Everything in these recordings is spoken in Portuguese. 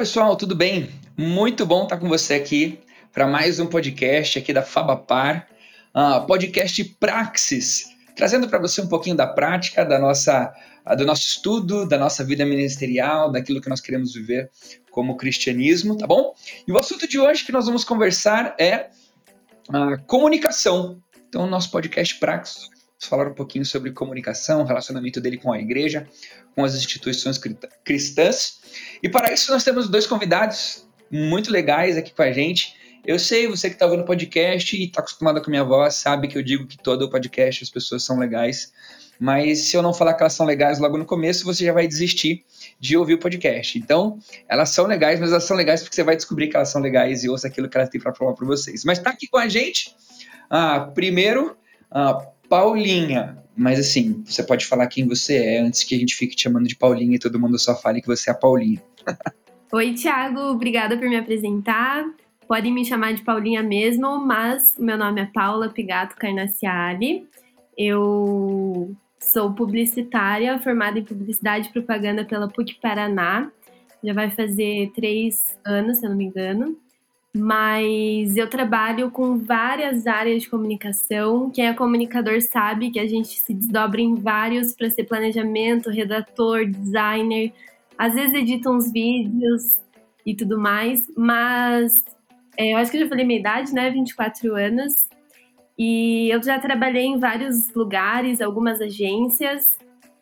Pessoal, tudo bem? Muito bom estar com você aqui para mais um podcast aqui da Fabapar, uh, podcast Praxis, trazendo para você um pouquinho da prática da nossa do nosso estudo, da nossa vida ministerial, daquilo que nós queremos viver como cristianismo, tá bom? E o assunto de hoje que nós vamos conversar é a comunicação. Então, nosso podcast Praxis falar um pouquinho sobre comunicação, relacionamento dele com a igreja, com as instituições cristãs. E para isso nós temos dois convidados muito legais aqui com a gente. Eu sei, você que está ouvindo o podcast e está acostumado com a minha voz, sabe que eu digo que todo o podcast as pessoas são legais. Mas se eu não falar que elas são legais logo no começo, você já vai desistir de ouvir o podcast. Então, elas são legais, mas elas são legais porque você vai descobrir que elas são legais e ouça aquilo que elas têm para falar para vocês. Mas está aqui com a gente, ah, primeiro, ah, Paulinha. Mas assim, você pode falar quem você é antes que a gente fique te chamando de Paulinha e todo mundo só fale que você é a Paulinha. Oi, Thiago, obrigada por me apresentar. Podem me chamar de Paulinha mesmo, mas meu nome é Paula Pigato Carnaciali. Eu Sou publicitária, formada em publicidade e propaganda pela PUC Paraná. Já vai fazer três anos, se eu não me engano. Mas eu trabalho com várias áreas de comunicação. Quem é comunicador sabe que a gente se desdobra em vários para ser planejamento, redator, designer. Às vezes edita uns vídeos e tudo mais. Mas é, eu acho que eu já falei minha idade, né? 24 anos. E eu já trabalhei em vários lugares, algumas agências.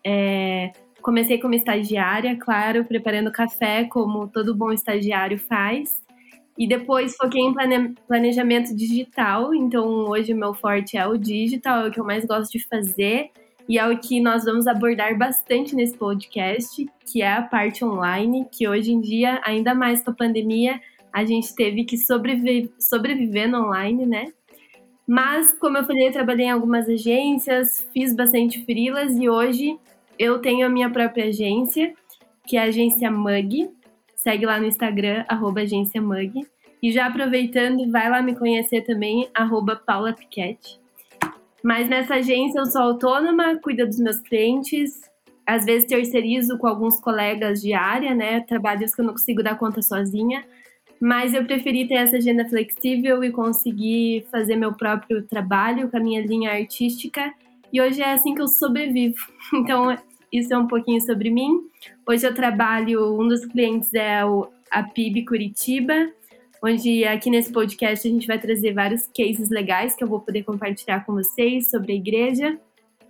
É, comecei como estagiária, claro, preparando café, como todo bom estagiário faz. E depois foquei em planejamento digital. Então, hoje meu forte é o digital, é o que eu mais gosto de fazer. E é o que nós vamos abordar bastante nesse podcast, que é a parte online, que hoje em dia, ainda mais com a pandemia, a gente teve que sobreviver, sobreviver no online, né? Mas, como eu falei, eu trabalhei em algumas agências, fiz bastante frilas e hoje eu tenho a minha própria agência, que é a agência Mug. Segue lá no Instagram, arroba agência Mug. E já aproveitando, vai lá me conhecer também, arroba Paula Piquete. Mas nessa agência eu sou autônoma, cuido dos meus clientes, às vezes terceirizo com alguns colegas de área, né? Trabalhos que eu não consigo dar conta sozinha. Mas eu preferi ter essa agenda flexível e conseguir fazer meu próprio trabalho com a minha linha artística. E hoje é assim que eu sobrevivo. Então, isso é um pouquinho sobre mim. Hoje eu trabalho, um dos clientes é o, a PIB Curitiba, onde aqui nesse podcast a gente vai trazer vários cases legais que eu vou poder compartilhar com vocês sobre a igreja,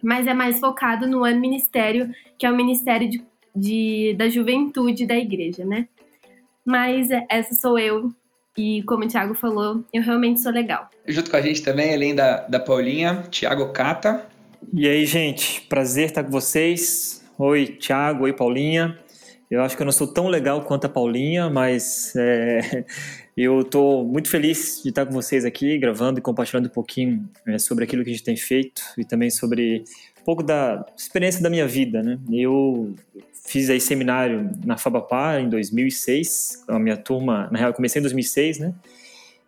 mas é mais focado no ano ministério, que é o Ministério de, de, da Juventude da igreja, né? Mas essa sou eu. E como o Thiago falou, eu realmente sou legal. Junto com a gente também, além da, da Paulinha, Thiago Cata. E aí, gente, prazer estar com vocês. Oi, Thiago, oi, Paulinha. Eu acho que eu não sou tão legal quanto a Paulinha, mas é, eu estou muito feliz de estar com vocês aqui, gravando e compartilhando um pouquinho é, sobre aquilo que a gente tem feito e também sobre um pouco da experiência da minha vida. Né? Eu fiz aí seminário na Fabapar em 2006, a minha turma, na real, comecei em 2006, né?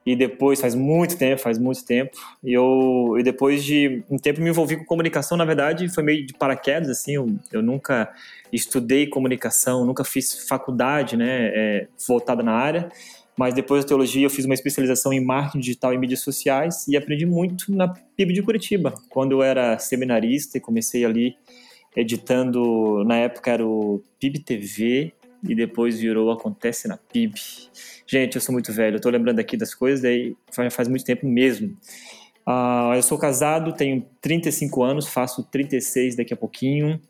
E depois, faz muito tempo, faz muito tempo, e eu, e depois de um tempo me envolvi com comunicação, na verdade, foi meio de paraquedas, assim, eu, eu nunca estudei comunicação, nunca fiz faculdade, né, é, voltada na área, mas depois da teologia eu fiz uma especialização em marketing digital e mídias sociais e aprendi muito na PIB de Curitiba, quando eu era seminarista e comecei ali editando, na época era o PIB TV e depois virou Acontece na PIB. Gente, eu sou muito velho, eu tô lembrando aqui das coisas, daí faz muito tempo mesmo. Uh, eu sou casado, tenho 35 anos, faço 36 daqui a pouquinho.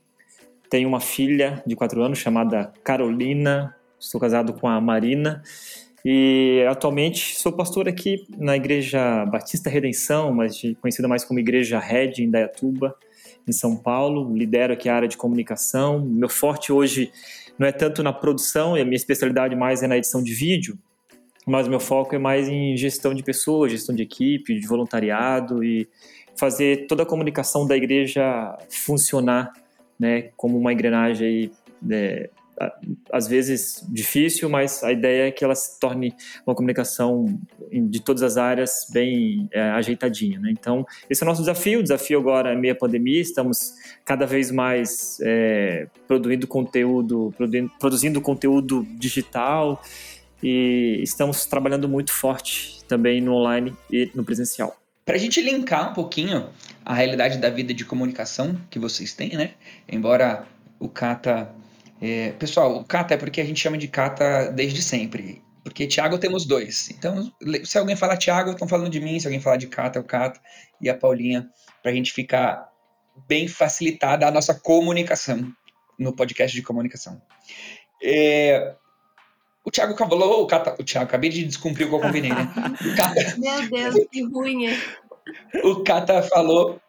Tenho uma filha de 4 anos chamada Carolina, estou casado com a Marina. E atualmente sou pastor aqui na Igreja Batista Redenção, mas conhecida mais como Igreja Red em Dayatuba, em São Paulo. Lidero aqui a área de comunicação. Meu forte hoje não é tanto na produção, e a minha especialidade mais é na edição de vídeo, mas meu foco é mais em gestão de pessoas, gestão de equipe, de voluntariado e fazer toda a comunicação da igreja funcionar, né, como uma engrenagem aí, é, às vezes difícil, mas a ideia é que ela se torne uma comunicação de todas as áreas bem é, ajeitadinha. Né? Então, esse é o nosso desafio. O desafio agora é meia pandemia, estamos cada vez mais é, produzindo conteúdo, produzindo, produzindo conteúdo digital e estamos trabalhando muito forte também no online e no presencial. Para a gente linkar um pouquinho a realidade da vida de comunicação que vocês têm, né? Embora o Kata é, pessoal, o Kata é porque a gente chama de Kata desde sempre. Porque Tiago temos dois. Então, se alguém falar Tiago, estão falando de mim. Se alguém falar de Kata, é o Kata. E a Paulinha, para a gente ficar bem facilitada a nossa comunicação no podcast de comunicação. É, o Thiago falou, o, Kata, o Thiago, acabei de descumprir o que eu combinei, né? Meu Deus, que ruim é. O Kata falou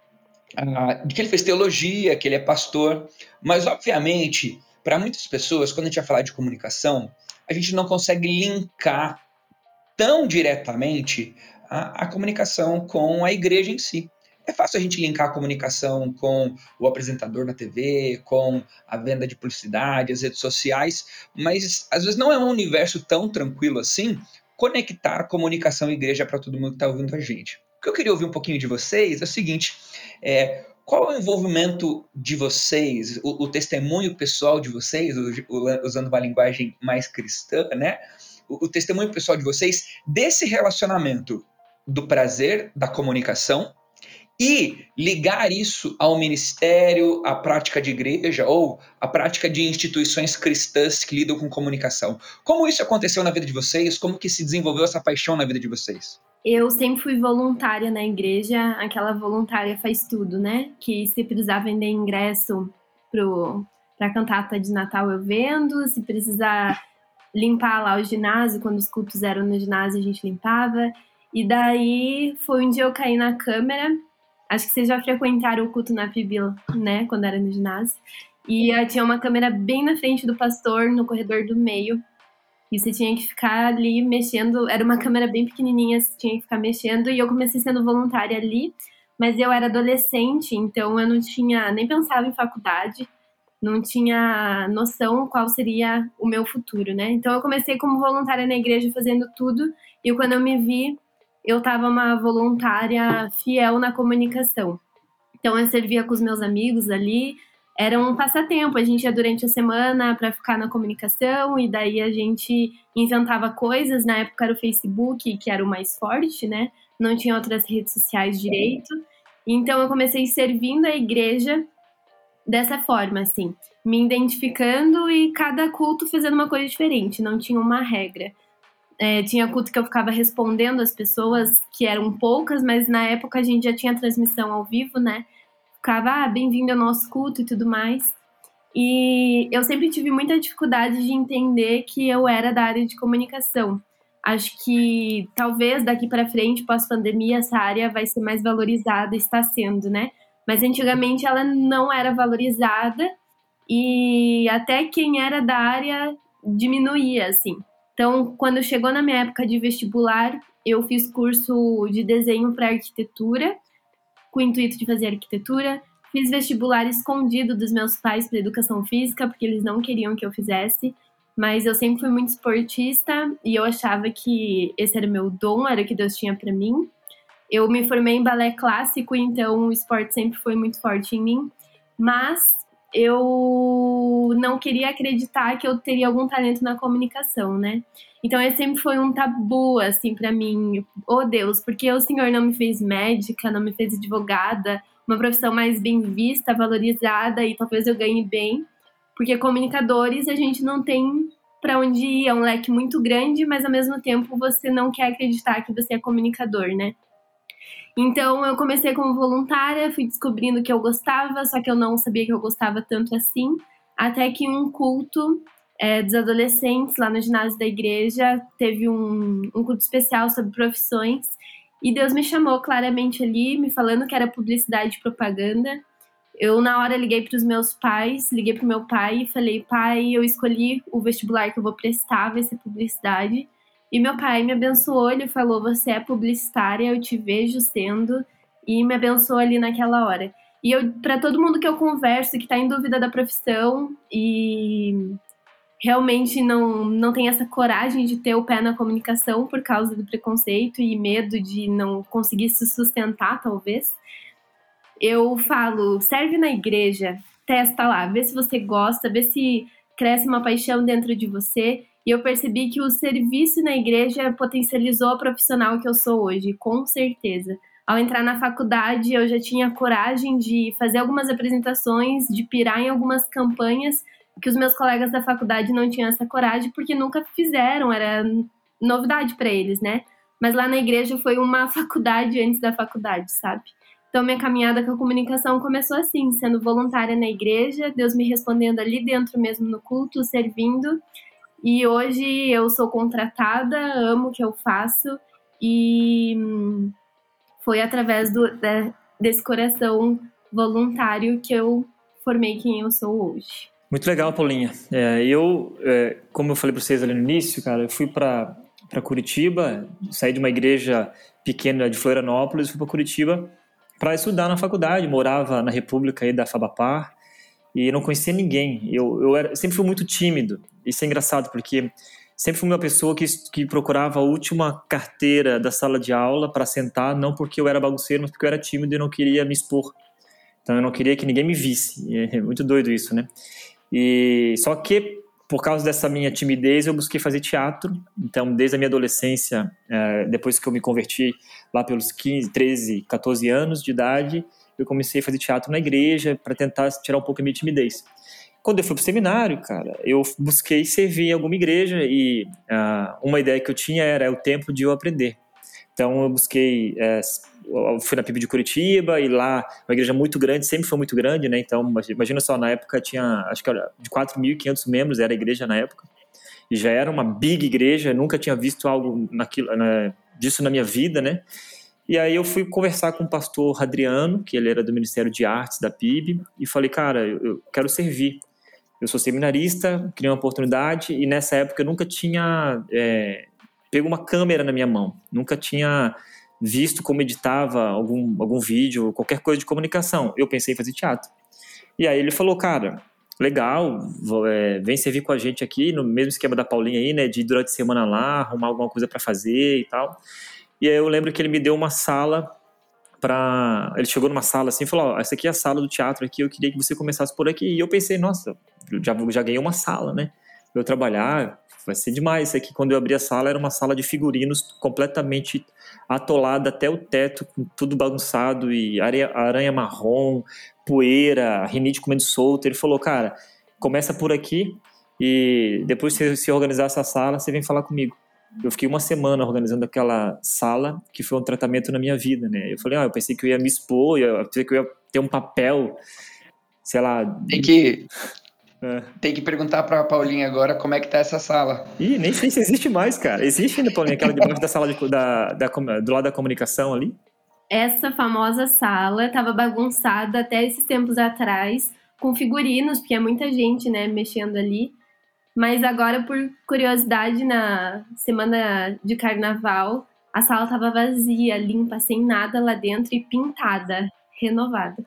ah, que ele fez teologia, que ele é pastor, mas obviamente para muitas pessoas, quando a gente vai falar de comunicação, a gente não consegue linkar tão diretamente a, a comunicação com a igreja em si. É fácil a gente linkar a comunicação com o apresentador na TV, com a venda de publicidade, as redes sociais, mas às vezes não é um universo tão tranquilo assim conectar comunicação e igreja para todo mundo que está ouvindo a gente. O que eu queria ouvir um pouquinho de vocês é o seguinte: é, qual é o envolvimento de vocês, o, o testemunho pessoal de vocês, o, o, usando uma linguagem mais cristã, né? O, testemunho pessoal de vocês desse relacionamento do prazer da comunicação e ligar isso ao ministério, à prática de igreja ou à prática de instituições cristãs que lidam com comunicação. Como isso aconteceu na vida de vocês? Como que se desenvolveu essa paixão na vida de vocês? Eu sempre fui voluntária na igreja, aquela voluntária faz tudo, né? Que se precisar vender ingresso para a cantata de Natal eu vendo, se precisar limpar lá o ginásio, quando os cultos eram no ginásio a gente limpava. E daí foi um dia eu caí na câmera, acho que vocês já frequentaram o culto na Pibil, né? Quando era no ginásio. E tinha uma câmera bem na frente do pastor, no corredor do meio. E você tinha que ficar ali mexendo. Era uma câmera bem pequenininha, você tinha que ficar mexendo. E eu comecei sendo voluntária ali, mas eu era adolescente, então eu não tinha nem pensava em faculdade, não tinha noção qual seria o meu futuro, né? Então eu comecei como voluntária na igreja fazendo tudo. E quando eu me vi, eu estava uma voluntária fiel na comunicação. Então eu servia com os meus amigos ali, era um passatempo. A gente ia durante a semana para ficar na comunicação e daí a gente inventava coisas. Na época era o Facebook, que era o mais forte, né? Não tinha outras redes sociais direito. Então eu comecei servindo a igreja dessa forma, assim, me identificando e cada culto fazendo uma coisa diferente, não tinha uma regra. É, tinha culto que eu ficava respondendo as pessoas, que eram poucas, mas na época a gente já tinha transmissão ao vivo, né? Ficava, ah, bem-vindo ao nosso culto e tudo mais. E eu sempre tive muita dificuldade de entender que eu era da área de comunicação. Acho que talvez daqui para frente, pós-pandemia, essa área vai ser mais valorizada, está sendo, né? Mas antigamente ela não era valorizada e até quem era da área diminuía, assim. Então, quando chegou na minha época de vestibular, eu fiz curso de desenho para arquitetura com o intuito de fazer arquitetura. Fiz vestibular escondido dos meus pais para educação física, porque eles não queriam que eu fizesse. Mas eu sempre fui muito esportista e eu achava que esse era meu dom, era o que Deus tinha para mim. Eu me formei em balé clássico, então o esporte sempre foi muito forte em mim. Mas eu não queria acreditar que eu teria algum talento na comunicação, né? Então esse sempre foi um tabu assim para mim. Oh Deus, porque o Senhor não me fez médica, não me fez advogada, uma profissão mais bem vista, valorizada e talvez eu ganhe bem, porque comunicadores a gente não tem para onde ir, é um leque muito grande, mas ao mesmo tempo você não quer acreditar que você é comunicador, né? Então eu comecei como voluntária, fui descobrindo que eu gostava, só que eu não sabia que eu gostava tanto assim, até que um culto é, dos adolescentes lá no ginásio da igreja. Teve um, um culto especial sobre profissões. E Deus me chamou claramente ali, me falando que era publicidade e propaganda. Eu, na hora, liguei para os meus pais, liguei para o meu pai e falei: pai, eu escolhi o vestibular que eu vou prestar, vai ser publicidade. E meu pai me abençoou, ele falou: Você é publicitária, eu te vejo sendo, e me abençoou ali naquela hora. E eu, para todo mundo que eu converso que está em dúvida da profissão e realmente não, não tem essa coragem de ter o pé na comunicação por causa do preconceito e medo de não conseguir se sustentar, talvez, eu falo: serve na igreja, testa lá, vê se você gosta, vê se cresce uma paixão dentro de você. E eu percebi que o serviço na igreja potencializou a profissional que eu sou hoje, com certeza. Ao entrar na faculdade, eu já tinha coragem de fazer algumas apresentações, de pirar em algumas campanhas que os meus colegas da faculdade não tinham essa coragem porque nunca fizeram, era novidade para eles, né? Mas lá na igreja foi uma faculdade antes da faculdade, sabe? Então, minha caminhada com a comunicação começou assim, sendo voluntária na igreja, Deus me respondendo ali dentro mesmo no culto, servindo. E hoje eu sou contratada, amo o que eu faço e hum, foi através do, desse coração voluntário que eu formei quem eu sou hoje. Muito legal, Paulinha. É, eu, é, como eu falei para vocês ali no início, cara, eu fui para Curitiba, saí de uma igreja pequena de Florianópolis, fui para Curitiba para estudar na faculdade. Morava na República aí da Fabapar e não conhecia ninguém. Eu, eu era, sempre fui muito tímido. Isso é engraçado, porque sempre fui uma pessoa que, que procurava a última carteira da sala de aula para sentar, não porque eu era bagunceiro, mas porque eu era tímido e não queria me expor. Então eu não queria que ninguém me visse. É muito doido isso, né? E só que por causa dessa minha timidez, eu busquei fazer teatro. Então, desde a minha adolescência, é, depois que eu me converti lá pelos 15, 13, 14 anos de idade, eu comecei a fazer teatro na igreja para tentar tirar um pouco a minha timidez. Quando eu fui para o seminário, cara, eu busquei servir em alguma igreja e uh, uma ideia que eu tinha era o tempo de eu aprender. Então eu busquei, é, eu fui na PIB de Curitiba e lá, uma igreja muito grande, sempre foi muito grande, né? Então imagina só, na época tinha, acho que era de 4.500 membros, era a igreja na época. E já era uma big igreja, nunca tinha visto algo naquilo, né, disso na minha vida, né? E aí eu fui conversar com o pastor Adriano, que ele era do Ministério de Artes da PIB, e falei, cara, eu quero servir eu sou seminarista, criei uma oportunidade e nessa época eu nunca tinha é, pego uma câmera na minha mão, nunca tinha visto como editava algum, algum vídeo, qualquer coisa de comunicação. Eu pensei em fazer teatro. E aí ele falou, cara, legal, é, vem servir com a gente aqui no mesmo esquema da Paulinha aí, né, de durante a semana lá, arrumar alguma coisa para fazer e tal. E aí eu lembro que ele me deu uma sala para ele chegou numa sala assim e falou: oh, essa aqui é a sala do teatro aqui, eu queria que você começasse por aqui. E eu pensei, nossa, já, já ganhei uma sala, né? Eu trabalhar, vai ser demais. Isso aqui, quando eu abri a sala, era uma sala de figurinos completamente atolada até o teto, com tudo bagunçado e areia, aranha marrom, poeira, rinite comendo solto. Ele falou, cara, começa por aqui e depois você se organizar essa sala, você vem falar comigo. Eu fiquei uma semana organizando aquela sala, que foi um tratamento na minha vida, né? Eu falei, ah, eu pensei que eu ia me expor, eu pensei que eu ia ter um papel, sei lá... Tem que é. Tem que perguntar para a Paulinha agora como é que tá essa sala. Ih, nem sei se existe mais, cara. Existe ainda, Paulinha, aquela debaixo da sala de, da, da, do lado da comunicação ali? Essa famosa sala estava bagunçada até esses tempos atrás, com figurinos, porque é muita gente, né, mexendo ali. Mas agora, por curiosidade, na semana de carnaval, a sala estava vazia, limpa, sem nada lá dentro e pintada, renovada.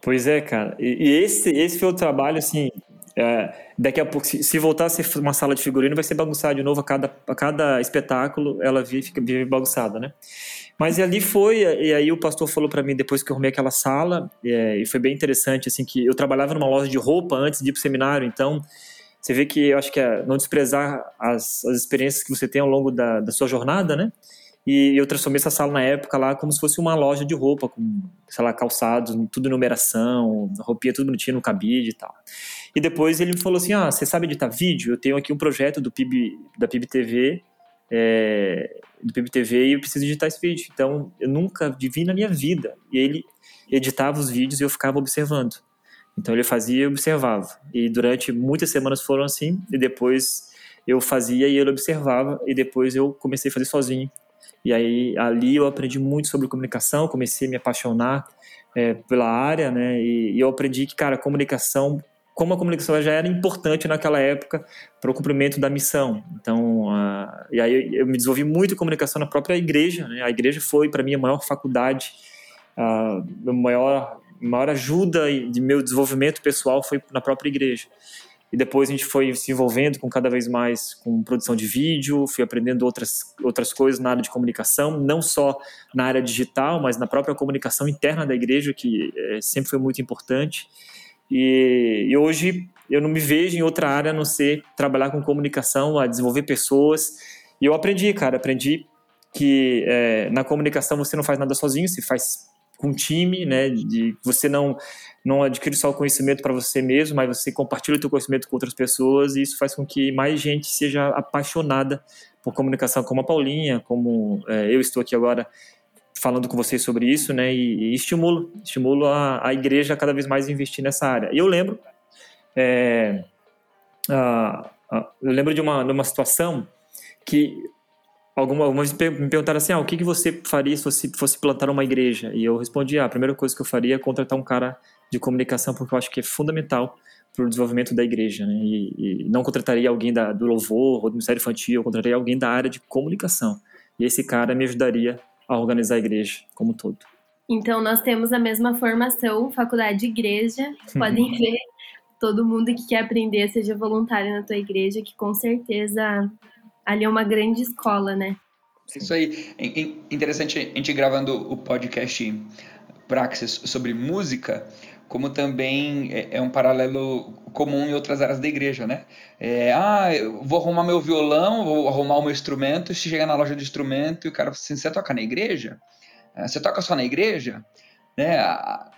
Pois é, cara. E, esse, esse foi o trabalho, assim, é, daqui a pouco, se, se voltar a ser uma sala de figurino, vai ser bagunçado de novo a cada, a cada espetáculo, ela fica, bagunçada, né? Mas ali foi, e aí o pastor falou para mim depois que eu arrumei aquela sala, é, e foi bem interessante, assim, que eu trabalhava numa loja de roupa antes de ir pro seminário, então você vê que eu acho que é não desprezar as, as experiências que você tem ao longo da, da sua jornada, né? E eu transformei essa sala na época lá como se fosse uma loja de roupa, com, sei lá, calçados, tudo numeração, roupinha tudo bonitinho no cabide e tal. E depois ele me falou assim: Ah, você sabe editar vídeo? Eu tenho aqui um projeto do PIB, da PIB TV, é, do PIB TV e eu preciso editar esse vídeo. Então eu nunca vi na minha vida. E ele editava os vídeos e eu ficava observando. Então ele fazia e observava. E durante muitas semanas foram assim, e depois eu fazia e ele observava, e depois eu comecei a fazer sozinho. E aí ali eu aprendi muito sobre comunicação, comecei a me apaixonar é, pela área, né? E, e, eu aprendi que, cara, comunicação, como a comunicação já era importante naquela época para o cumprimento da missão. Então, e aí eu me desenvolvi muito em comunicação na própria igreja. Né? A igreja foi para mim a maior faculdade, a maior maior ajuda de meu desenvolvimento pessoal foi na própria igreja. E depois a gente foi se envolvendo com cada vez mais com produção de vídeo, fui aprendendo outras, outras coisas na área de comunicação, não só na área digital, mas na própria comunicação interna da igreja, que é, sempre foi muito importante. E, e, hoje eu não me vejo em outra área a não ser trabalhar com comunicação, a desenvolver pessoas. E eu aprendi, cara, aprendi que é, na comunicação você não faz nada sozinho, você faz com time, né? De você não não adquire só o conhecimento para você mesmo, mas você compartilha o seu conhecimento com outras pessoas e isso faz com que mais gente seja apaixonada por comunicação, como a Paulinha, como é, eu estou aqui agora falando com vocês sobre isso, né? E, e estimulo, estimulo a, a igreja a cada vez mais investir nessa área. E eu lembro, é, a, a, eu lembro de uma, de uma situação que Alguma, algumas me perguntaram assim, ah, o que, que você faria se você fosse plantar uma igreja? E eu respondi, ah, a primeira coisa que eu faria é contratar um cara de comunicação, porque eu acho que é fundamental para o desenvolvimento da igreja, né? E, e não contrataria alguém da, do louvor ou do ministério infantil, eu contrataria alguém da área de comunicação. E esse cara me ajudaria a organizar a igreja como um todo. Então, nós temos a mesma formação, faculdade de igreja. Podem ver todo mundo que quer aprender, seja voluntário na tua igreja, que com certeza ali é uma grande escola, né? Isso aí. Interessante a gente gravando o podcast Praxis sobre música, como também é, é um paralelo comum em outras áreas da igreja, né? É, ah, eu vou arrumar meu violão, vou arrumar o meu instrumento, se chega na loja de instrumento e o cara fala assim, você toca na igreja? É, você toca só na igreja? Né?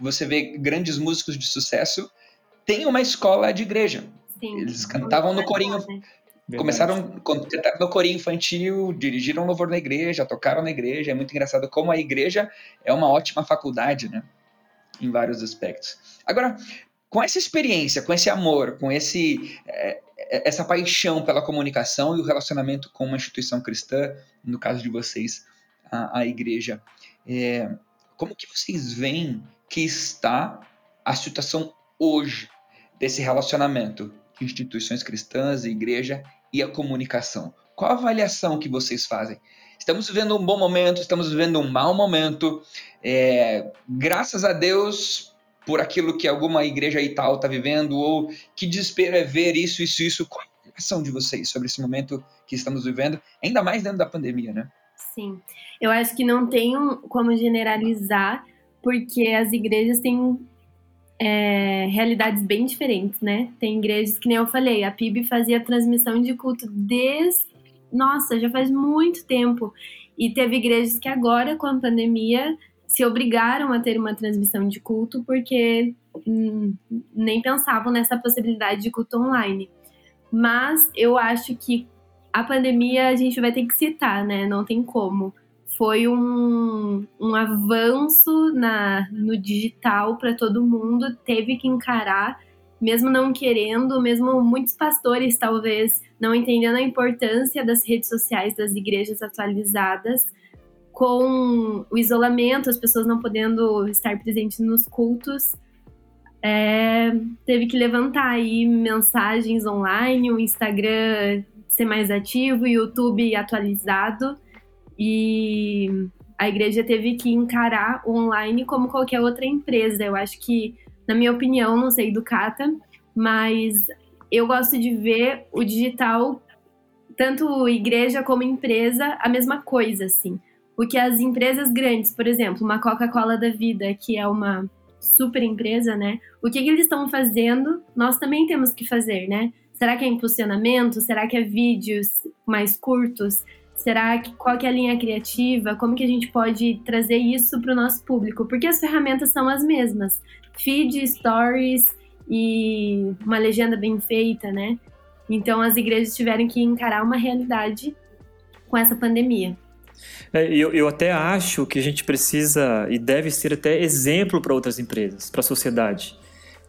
Você vê grandes músicos de sucesso, tem uma escola de igreja. Sim, Eles cantavam no corinho, né? Verdade. Começaram no corinho infantil, dirigiram louvor na igreja, tocaram na igreja. É muito engraçado como a igreja é uma ótima faculdade, né? Em vários aspectos. Agora, com essa experiência, com esse amor, com esse é, essa paixão pela comunicação e o relacionamento com uma instituição cristã, no caso de vocês, a, a igreja, é, como que vocês veem que está a situação hoje desse relacionamento instituições cristãs, igreja e a comunicação. Qual a avaliação que vocês fazem? Estamos vivendo um bom momento, estamos vivendo um mau momento. É, graças a Deus por aquilo que alguma igreja e tal está vivendo, ou que desespero é ver isso, isso, isso. Qual a avaliação de vocês sobre esse momento que estamos vivendo, ainda mais dentro da pandemia, né? Sim, eu acho que não tem como generalizar, porque as igrejas têm é, realidades bem diferentes, né? Tem igrejas que nem eu falei, a PIB fazia transmissão de culto desde. Nossa, já faz muito tempo. E teve igrejas que agora, com a pandemia, se obrigaram a ter uma transmissão de culto porque hum, nem pensavam nessa possibilidade de culto online. Mas eu acho que a pandemia a gente vai ter que citar, né? Não tem como foi um, um avanço na, no digital para todo mundo, teve que encarar, mesmo não querendo, mesmo muitos pastores talvez não entendendo a importância das redes sociais, das igrejas atualizadas, com o isolamento, as pessoas não podendo estar presentes nos cultos, é, teve que levantar aí mensagens online, o Instagram ser mais ativo, o YouTube atualizado e a igreja teve que encarar o online como qualquer outra empresa. Eu acho que, na minha opinião, não sei do Cata, mas eu gosto de ver o digital, tanto igreja como empresa, a mesma coisa, assim. Porque as empresas grandes, por exemplo, uma Coca-Cola da vida, que é uma super empresa, né? O que, que eles estão fazendo, nós também temos que fazer, né? Será que é impulsionamento? Será que é vídeos mais curtos? Será que qual que é a linha criativa? Como que a gente pode trazer isso para o nosso público? Porque as ferramentas são as mesmas. Feed, stories e uma legenda bem feita, né? Então as igrejas tiveram que encarar uma realidade com essa pandemia. É, eu, eu até acho que a gente precisa e deve ser até exemplo para outras empresas, para a sociedade.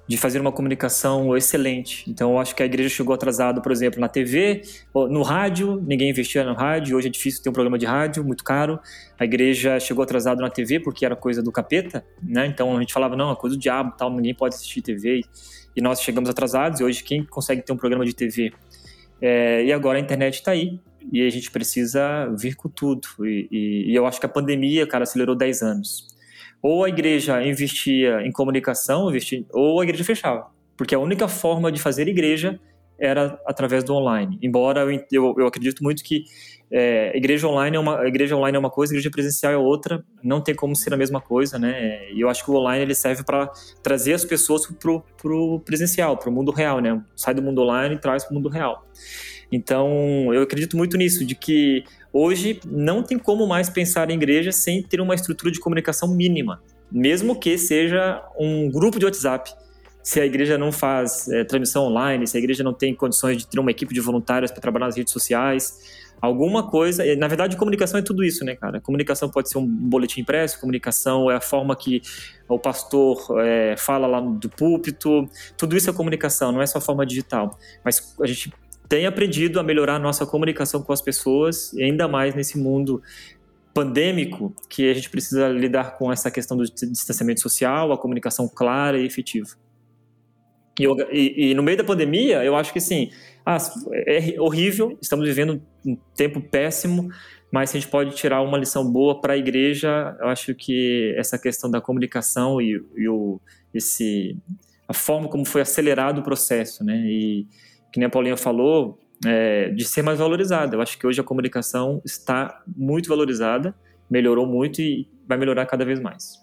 De fazer uma comunicação excelente. Então, eu acho que a igreja chegou atrasada, por exemplo, na TV, no rádio, ninguém investia no rádio, hoje é difícil ter um programa de rádio, muito caro. A igreja chegou atrasada na TV porque era coisa do capeta, né? Então, a gente falava, não, é coisa do diabo, tal, ninguém pode assistir TV. E nós chegamos atrasados, e hoje quem consegue ter um programa de TV? É, e agora a internet está aí, e a gente precisa vir com tudo. E, e, e eu acho que a pandemia, cara, acelerou 10 anos ou a igreja investia em comunicação, investia, ou a igreja fechava. Porque a única forma de fazer igreja era através do online. Embora eu, eu, eu acredito muito que é, igreja online é uma igreja online é uma coisa, igreja presencial é outra. Não tem como ser a mesma coisa, né? E eu acho que o online ele serve para trazer as pessoas pro, pro presencial, pro mundo real, né? Sai do mundo online e traz para o mundo real. Então, eu acredito muito nisso, de que hoje não tem como mais pensar em igreja sem ter uma estrutura de comunicação mínima, mesmo que seja um grupo de WhatsApp. Se a igreja não faz é, transmissão online, se a igreja não tem condições de ter uma equipe de voluntários para trabalhar nas redes sociais, alguma coisa. Na verdade, comunicação é tudo isso, né, cara? Comunicação pode ser um boletim impresso, comunicação é a forma que o pastor é, fala lá do púlpito. Tudo isso é comunicação, não é só forma digital. Mas a gente tem aprendido a melhorar a nossa comunicação com as pessoas, ainda mais nesse mundo pandêmico, que a gente precisa lidar com essa questão do distanciamento social, a comunicação clara e efetiva. E, eu, e, e no meio da pandemia, eu acho que sim, ah, é horrível, estamos vivendo um tempo péssimo, mas se a gente pode tirar uma lição boa para a igreja, eu acho que essa questão da comunicação e, e o, esse, a forma como foi acelerado o processo, né? E, que nem a Paulinha falou, é, de ser mais valorizada. Eu acho que hoje a comunicação está muito valorizada, melhorou muito e vai melhorar cada vez mais.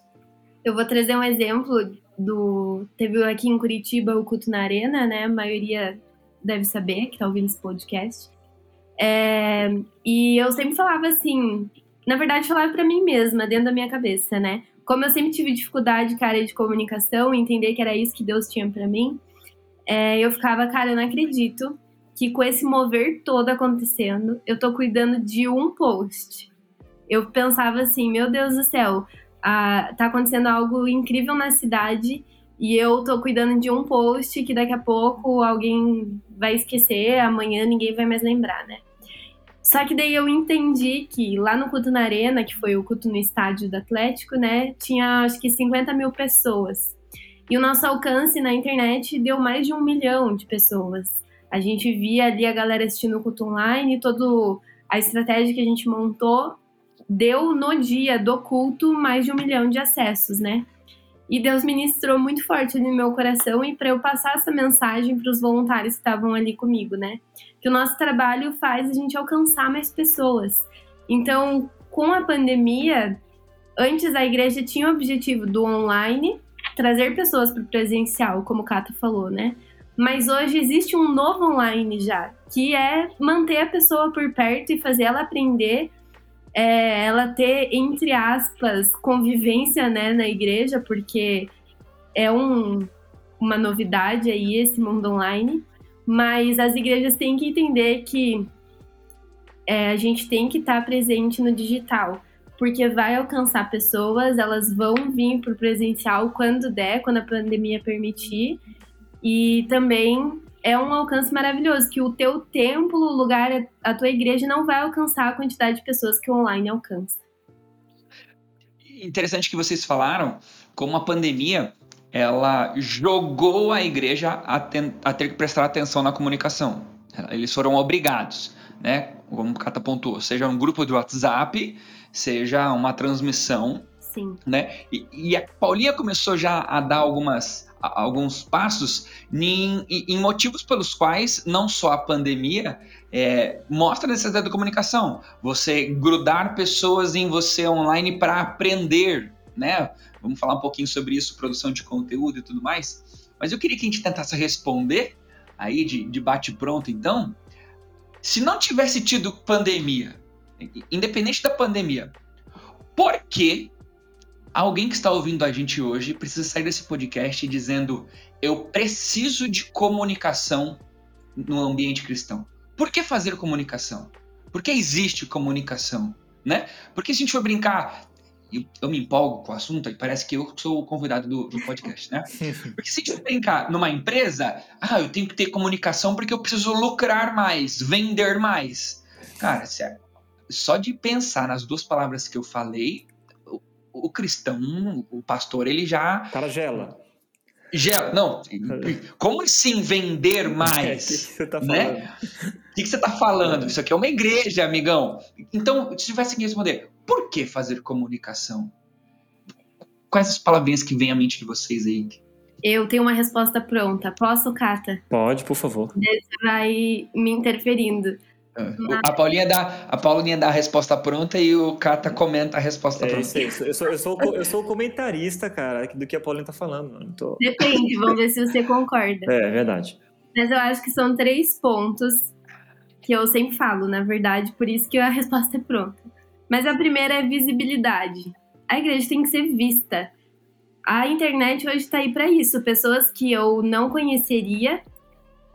Eu vou trazer um exemplo do. Teve aqui em Curitiba o Culto na Arena, né? A maioria deve saber que tá ouvindo esse podcast. É, e eu sempre falava assim, na verdade, falava para mim mesma, dentro da minha cabeça, né? Como eu sempre tive dificuldade, cara, de comunicação, entender que era isso que Deus tinha para mim, é, eu ficava, cara, eu não acredito que com esse mover todo acontecendo, eu tô cuidando de um post. Eu pensava assim, meu Deus do céu, ah, tá acontecendo algo incrível na cidade e eu tô cuidando de um post que daqui a pouco alguém vai esquecer, amanhã ninguém vai mais lembrar, né? Só que daí eu entendi que lá no culto na arena, que foi o culto no estádio do Atlético, né, tinha acho que 50 mil pessoas. E o nosso alcance na internet deu mais de um milhão de pessoas. A gente via ali a galera assistindo o culto online, toda a estratégia que a gente montou deu no dia do culto mais de um milhão de acessos, né? E Deus ministrou muito forte no meu coração e para eu passar essa mensagem para os voluntários que estavam ali comigo, né? Que o nosso trabalho faz a gente alcançar mais pessoas. Então, com a pandemia, antes a igreja tinha o objetivo do online, trazer pessoas para o presencial, como o Cata falou, né? Mas hoje existe um novo online já, que é manter a pessoa por perto e fazer ela aprender, é, ela ter, entre aspas, convivência né, na igreja, porque é um, uma novidade aí esse mundo online. Mas as igrejas têm que entender que é, a gente tem que estar tá presente no digital porque vai alcançar pessoas, elas vão vir para o presencial quando der, quando a pandemia permitir. E também é um alcance maravilhoso, que o teu templo, o lugar, a tua igreja não vai alcançar a quantidade de pessoas que o online alcança. Interessante que vocês falaram como a pandemia ela jogou a igreja a, ten, a ter que prestar atenção na comunicação. Eles foram obrigados, né? Como o Cata apontou, seja um grupo de WhatsApp, seja uma transmissão. Sim. Né? E, e a Paulinha começou já a dar algumas, a, alguns passos em, em, motivos pelos quais não só a pandemia é, mostra a necessidade da comunicação. Você grudar pessoas em você online para aprender, né? Vamos falar um pouquinho sobre isso, produção de conteúdo e tudo mais. Mas eu queria que a gente tentasse responder aí de, de bate-pronto, então. Se não tivesse tido pandemia, independente da pandemia, por que alguém que está ouvindo a gente hoje precisa sair desse podcast dizendo eu preciso de comunicação no ambiente cristão? Por que fazer comunicação? Por que existe comunicação? Né? Porque se a gente for brincar, eu, eu, me empolgo com o assunto e parece que eu sou o convidado do, do podcast, né? Porque se a gente brincar numa empresa, ah, eu tenho que ter comunicação porque eu preciso lucrar mais, vender mais. Cara, sério, só de pensar nas duas palavras que eu falei, o, o cristão, o pastor, ele já. O cara gela. Gela, não. Como assim vender mais? O que, você tá né? falando? O que, você está falando? Isso aqui é uma igreja, amigão. Então, se tivesse que responder, por que fazer comunicação? Quais as palavrinhas que vêm à mente de vocês aí? Eu tenho uma resposta pronta. Posso, Cata? Pode, por favor. Você vai me interferindo. A Paulinha, dá, a Paulinha dá a resposta pronta e o Cata comenta a resposta é, pronta. Isso, isso. Eu, sou, eu, sou, eu sou o comentarista, cara, do que a Paulinha tá falando. Tô... Depende, vamos ver se você concorda. É, é verdade. Mas eu acho que são três pontos que eu sempre falo, na verdade, por isso que a resposta é pronta. Mas a primeira é visibilidade. A igreja tem que ser vista. A internet hoje está aí para isso. Pessoas que eu não conheceria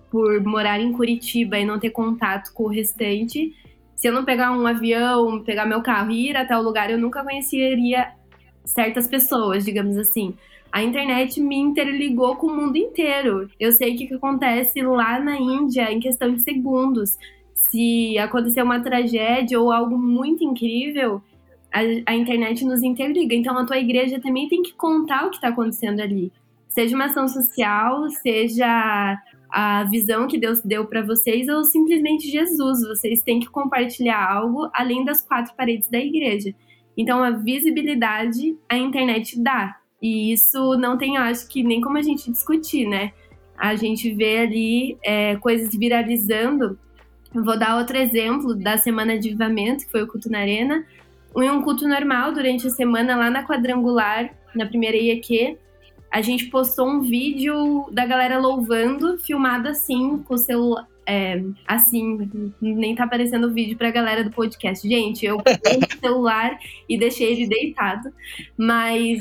por morar em Curitiba e não ter contato com o restante, se eu não pegar um avião, pegar meu carro e ir até o lugar, eu nunca conheceria certas pessoas, digamos assim. A internet me interligou com o mundo inteiro. Eu sei o que, acontece lá na Índia em questão de segundos. Se acontecer uma tragédia ou algo muito incrível, a, a internet nos interliga. Então a tua igreja também tem que contar o que está acontecendo ali. Seja uma ação social, seja a visão que Deus deu para vocês ou simplesmente Jesus. Vocês têm que compartilhar algo além das quatro paredes da igreja. Então, a visibilidade a internet dá. E isso não tem, acho que nem como a gente discutir, né? A gente vê ali é, coisas viralizando. Vou dar outro exemplo da semana de avivamento, que foi o culto na arena. Em um culto normal, durante a semana, lá na quadrangular, na primeira IEQ, a gente postou um vídeo da galera louvando, filmado assim, com o celular. É, assim, nem tá aparecendo o vídeo pra galera do podcast. Gente, eu peguei o celular e deixei ele deitado, mas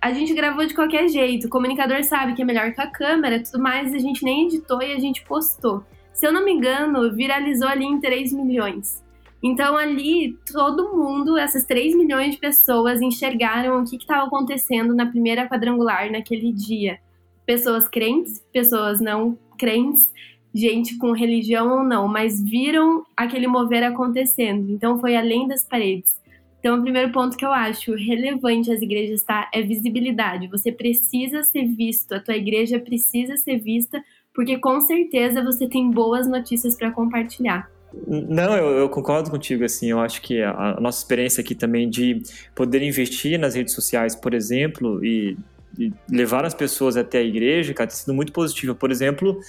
a gente gravou de qualquer jeito. O comunicador sabe que é melhor que a câmera tudo mais, a gente nem editou e a gente postou. Se eu não me engano, viralizou ali em 3 milhões. Então ali todo mundo, essas 3 milhões de pessoas enxergaram o que estava acontecendo na primeira quadrangular naquele dia. Pessoas crentes, pessoas não crentes, gente com religião ou não, mas viram aquele mover acontecendo. Então foi além das paredes. Então, o primeiro ponto que eu acho relevante as igrejas tá é visibilidade. Você precisa ser visto, a tua igreja precisa ser vista, porque com certeza você tem boas notícias para compartilhar. Não, eu, eu, concordo contigo, assim, eu acho que a, a, nossa experiência aqui também de poder investir nas redes sociais, por exemplo, e, e levar as pessoas até a igreja, cara, tem sido muito positiva. Por exemplo,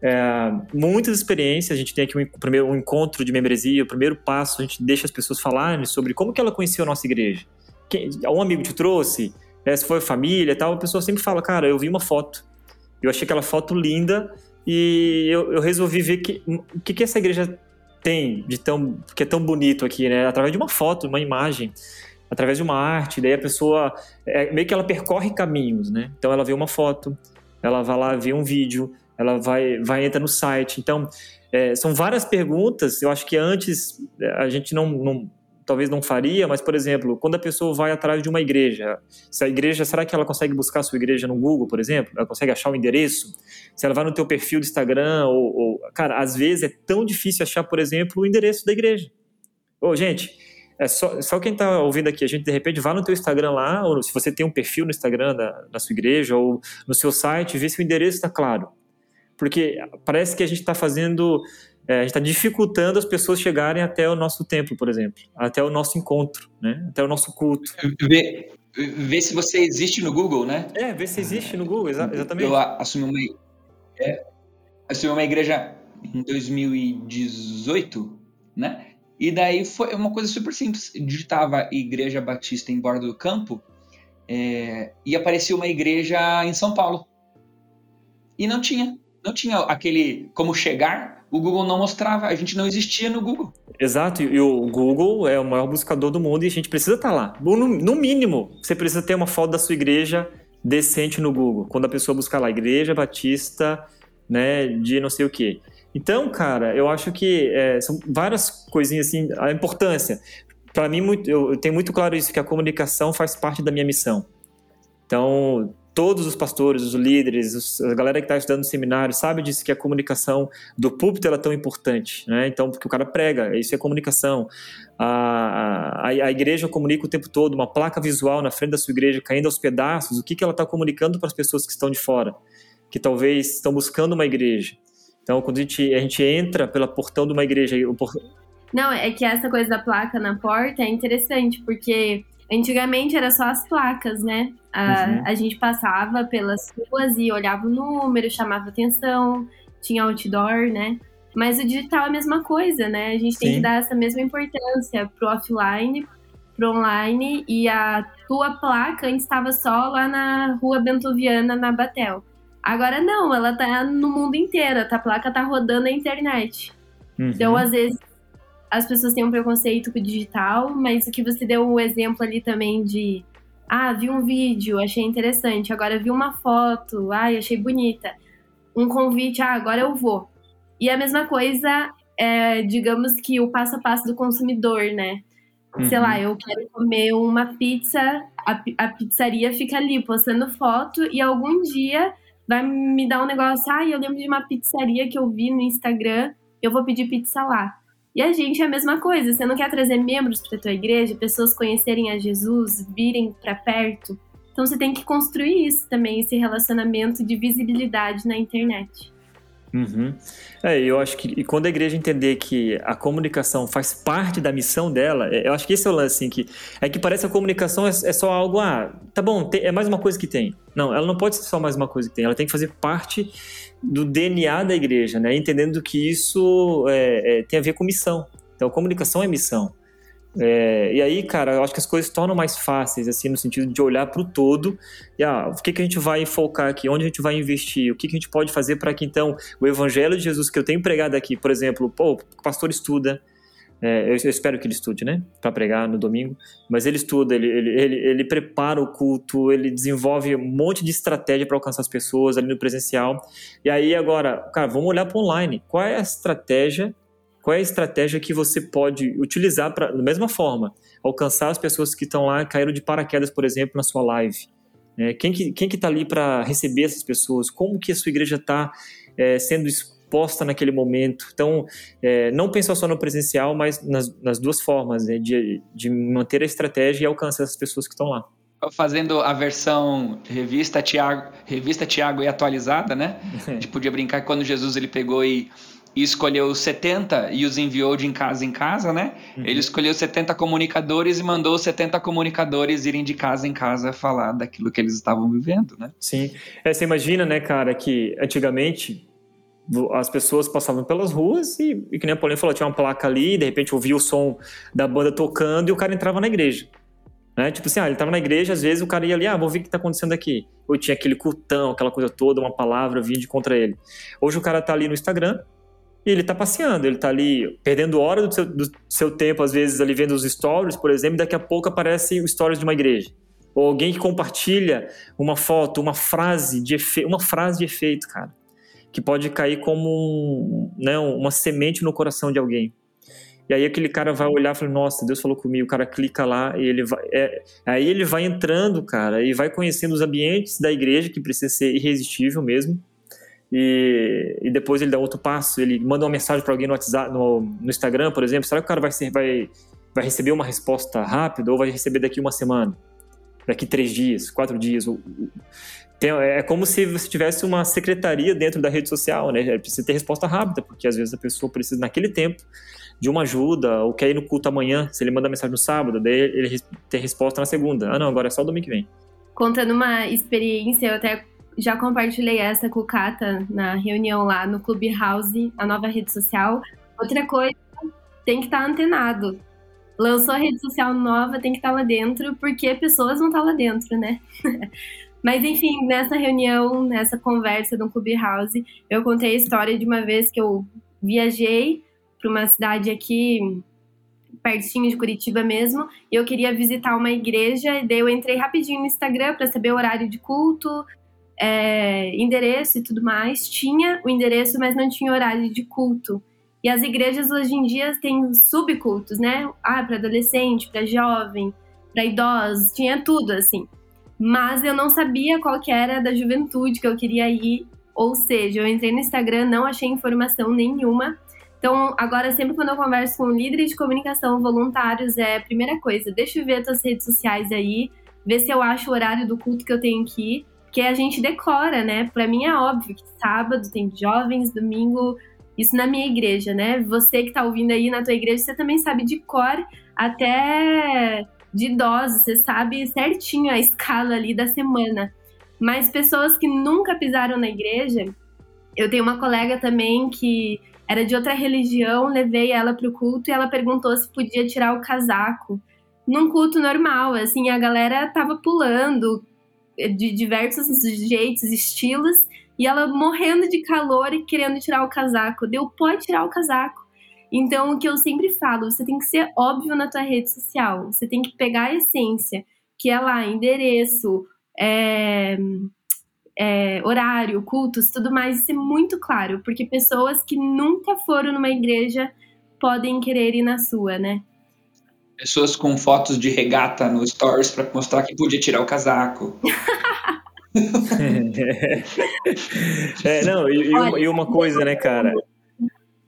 é, muitas experiências, a gente tem aqui um, primeiro, um encontro de membresia, o primeiro passo, a gente deixa as pessoas falarem sobre como que ela conheceu a nossa igreja. Quem, um amigo te trouxe, é, se foi família e tal, a pessoa sempre fala, cara, eu vi uma foto, eu achei aquela foto linda e eu, eu resolvi ver que, o que, que essa igreja tem de tão que é tão bonito aqui, né? Através de uma foto, uma imagem, através de uma arte, daí a pessoa é, meio que ela percorre caminhos, né? Então ela vê uma foto, ela vai lá ver um vídeo, ela vai vai entra no site. Então é, são várias perguntas. Eu acho que antes é, a gente não, não talvez não faria, mas, por exemplo, quando a pessoa vai atrás de uma igreja, se a igreja, será que ela consegue buscar a sua igreja no Google, por exemplo? Ela consegue achar o endereço? Se ela vai no teu perfil do Instagram, ou, ou cara, às vezes é tão difícil achar, por exemplo, o endereço da igreja. Ô, gente, é só, só quem está ouvindo aqui, a gente de repente vá no teu Instagram lá, ou se você tem um perfil no Instagram da, da sua igreja, ou no seu site, vê se o endereço está claro. Porque parece que a gente está fazendo é, a gente está dificultando as pessoas chegarem até o nosso templo, por exemplo, até o nosso encontro, né? até o nosso culto. Vê, vê se você existe no Google, né? É, vê se existe no Google, exa exatamente. Eu assumi uma, é, assumi uma igreja em 2018, né? E daí foi uma coisa super simples. Digitava Igreja Batista em Borda do Campo é, e aparecia uma igreja em São Paulo. E não tinha. Não tinha aquele como chegar o Google não mostrava, a gente não existia no Google. Exato, e o Google é o maior buscador do mundo e a gente precisa estar tá lá. No, mínimo, você precisa ter uma foto da sua igreja decente no Google. Quando a pessoa buscar lá, Igreja Batista, né, de não sei o quê. Então, cara, eu acho que é, são várias coisinhas assim, a importância. para mim, eu tenho muito claro isso, que a comunicação faz parte da minha missão. Então, todos os pastores, os líderes, os, a galera que está estudando no seminário sabe disso que a comunicação do púlpito é tão importante, né? Então, porque o cara prega, isso é comunicação. A, a, a igreja comunica o tempo todo, uma placa visual na frente da sua igreja caindo aos pedaços, o que, que ela está comunicando para as pessoas que estão de fora, que talvez estão buscando uma igreja. Então, quando a gente, a gente entra pela portão de uma igreja... Por... Não, é que essa coisa da placa na porta é interessante, porque Antigamente era só as placas, né? A, uhum. a gente passava pelas ruas e olhava o número, chamava atenção, tinha outdoor, né? Mas o digital é a mesma coisa, né? A gente Sim. tem que dar essa mesma importância pro offline, pro online, e a tua placa antes estava só lá na rua Bentoviana, na Batel. Agora não, ela tá no mundo inteiro, a placa tá rodando na internet. Uhum. Então, às vezes, as pessoas têm um preconceito com o digital, mas o que você deu o exemplo ali também de ah, vi um vídeo, achei interessante, agora vi uma foto, ai, achei bonita. Um convite, ah, agora eu vou. E a mesma coisa, é, digamos que o passo a passo do consumidor, né? Uhum. Sei lá, eu quero comer uma pizza, a, a pizzaria fica ali postando foto e algum dia vai me dar um negócio, ah, eu lembro de uma pizzaria que eu vi no Instagram, eu vou pedir pizza lá. E a gente é a mesma coisa. Você não quer trazer membros para tua igreja, pessoas conhecerem a Jesus, virem para perto. Então você tem que construir isso também, esse relacionamento de visibilidade na internet. Uhum. É, eu acho que e quando a igreja entender que a comunicação faz parte da missão dela, é, eu acho que esse é o lance, assim, que é que parece que a comunicação é, é só algo, ah, tá bom, é mais uma coisa que tem. Não, ela não pode ser só mais uma coisa que tem, ela tem que fazer parte do DNA da igreja, né? Entendendo que isso é, é, tem a ver com missão. Então, comunicação é missão. É, e aí, cara, eu acho que as coisas tornam mais fáceis, assim, no sentido de olhar para o todo e, ah, o que, que a gente vai focar aqui, onde a gente vai investir, o que, que a gente pode fazer para que, então, o evangelho de Jesus que eu tenho pregado aqui, por exemplo, pô, o pastor estuda, é, eu, eu, espero que ele estude, né? Para pregar no domingo. Mas ele estuda, ele, ele, ele, ele, prepara o culto, ele desenvolve um monte de estratégia para alcançar as pessoas ali no presencial. E aí, agora, cara, vamos olhar para online. Qual é a estratégia? Qual é a estratégia que você pode utilizar para, da mesma forma, alcançar as pessoas que estão lá, caíram de paraquedas, por exemplo, na sua live? É, quem que quem que está ali para receber essas pessoas? Como que a sua igreja está é, sendo exposta? Posta naquele momento. Então, é, não pensar só no presencial, mas nas, nas duas formas, né, de, de manter a estratégia e alcançar as pessoas que estão lá. Fazendo a versão revista Tiago, revista Tiago e atualizada, né? A gente podia brincar que quando Jesus ele pegou e, e escolheu 70 e os enviou de em casa em casa, né? Uhum. Ele escolheu 70 comunicadores e mandou 70 comunicadores irem de casa em casa falar daquilo que eles estavam vivendo, né? Sim. É, você imagina, né, cara, que antigamente as pessoas passavam pelas ruas e, e que nem a Paulinha falou, tinha uma placa ali, de repente ouvia o som da banda tocando e o cara entrava na igreja. Né? Tipo assim, ah, ele estava na igreja, às vezes o cara ia ali, ah, vou ver o que está acontecendo aqui. Ou tinha aquele cultão, aquela coisa toda, uma palavra vindo contra ele. Hoje o cara está ali no Instagram e ele está passeando, ele está ali perdendo hora do seu, do seu tempo, às vezes ali vendo os stories, por exemplo, e daqui a pouco aparece o stories de uma igreja. Ou alguém que compartilha uma foto, uma frase de uma frase de efeito, cara que pode cair como né, uma semente no coração de alguém. E aí aquele cara vai olhar e falar, nossa, Deus falou comigo, o cara clica lá e ele vai. É, aí ele vai entrando, cara, e vai conhecendo os ambientes da igreja, que precisa ser irresistível mesmo. E, e depois ele dá outro passo, ele manda uma mensagem para alguém no WhatsApp, no, no, Instagram, por exemplo. Será que o cara vai, ser, vai, vai receber uma resposta rápida ou vai receber daqui uma semana? Daqui três dias, quatro dias? Tem, é como se você tivesse uma secretaria dentro da rede social, né? É, precisa ter resposta rápida, porque às vezes a pessoa precisa, naquele tempo, de uma ajuda, ou quer ir no culto amanhã, se ele manda mensagem no sábado, daí ele tem resposta na segunda. Ah, não, agora é só domingo que vem. Contando uma experiência, eu até já compartilhei essa com o Kata na reunião lá no Clubhouse, a nova rede social. Outra coisa, tem que estar tá antenado. Lançou a rede social nova, tem que estar tá lá dentro, porque pessoas não estão tá lá dentro, né? Mas enfim, nessa reunião, nessa conversa do Clubhouse, eu contei a história de uma vez que eu viajei para uma cidade aqui pertinho de Curitiba mesmo, e eu queria visitar uma igreja, e daí eu entrei rapidinho no Instagram para saber o horário de culto, é, endereço e tudo mais. Tinha o endereço, mas não tinha horário de culto. E as igrejas hoje em dia têm subcultos, né? Ah, para adolescente, para jovem, para idosos, tinha tudo assim. Mas eu não sabia qual que era da juventude que eu queria ir, ou seja, eu entrei no Instagram, não achei informação nenhuma. Então, agora sempre quando eu converso com líderes de comunicação, voluntários, é a primeira coisa, deixa eu ver as tuas redes sociais aí, ver se eu acho o horário do culto que eu tenho que ir, que a gente decora, né? Para mim é óbvio que sábado tem jovens, domingo, isso na minha igreja, né? Você que tá ouvindo aí na tua igreja, você também sabe de cor até de idosos, você sabe certinho a escala ali da semana. Mas pessoas que nunca pisaram na igreja, eu tenho uma colega também que era de outra religião, levei ela para o culto e ela perguntou se podia tirar o casaco. Num culto normal, assim, a galera tava pulando de diversos jeitos, estilos, e ela morrendo de calor e querendo tirar o casaco. Deu, pode tirar o casaco. Então, o que eu sempre falo, você tem que ser óbvio na tua rede social. Você tem que pegar a essência, que é lá, endereço, é, é, horário, cultos, tudo mais, e ser muito claro, porque pessoas que nunca foram numa igreja podem querer ir na sua, né? Pessoas com fotos de regata no stories para mostrar que podia tirar o casaco. é, não, e, Olha, e, uma coisa, né, cara?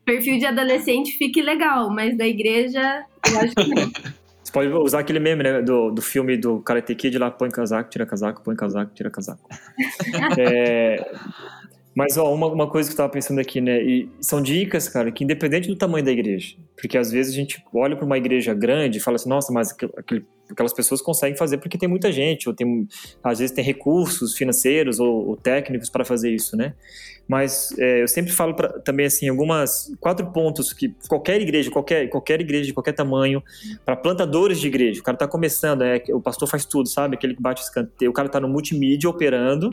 Perfil de adolescente fique legal, mas da igreja, eu acho que não. Você pode usar aquele meme, né, do, do filme do Karate Kid lá, põe casaco, tira casaco, põe casaco, tira casaco. é, mas, ó, uma, uma coisa que eu tava pensando aqui, né, e são dicas, cara, que independente do tamanho da igreja, porque às vezes a gente olha para uma igreja grande e fala assim, nossa, mas aquele, aquelas pessoas conseguem fazer porque tem muita gente, ou tem, às vezes tem recursos financeiros ou, ou técnicos para fazer isso, né? Mas é, eu sempre falo pra, também assim algumas quatro pontos que qualquer igreja, qualquer qualquer igreja de qualquer tamanho, para plantadores de igreja, o cara está começando, é, o pastor faz tudo, sabe? Aquele que bate escanteio, o cara está no multimídia operando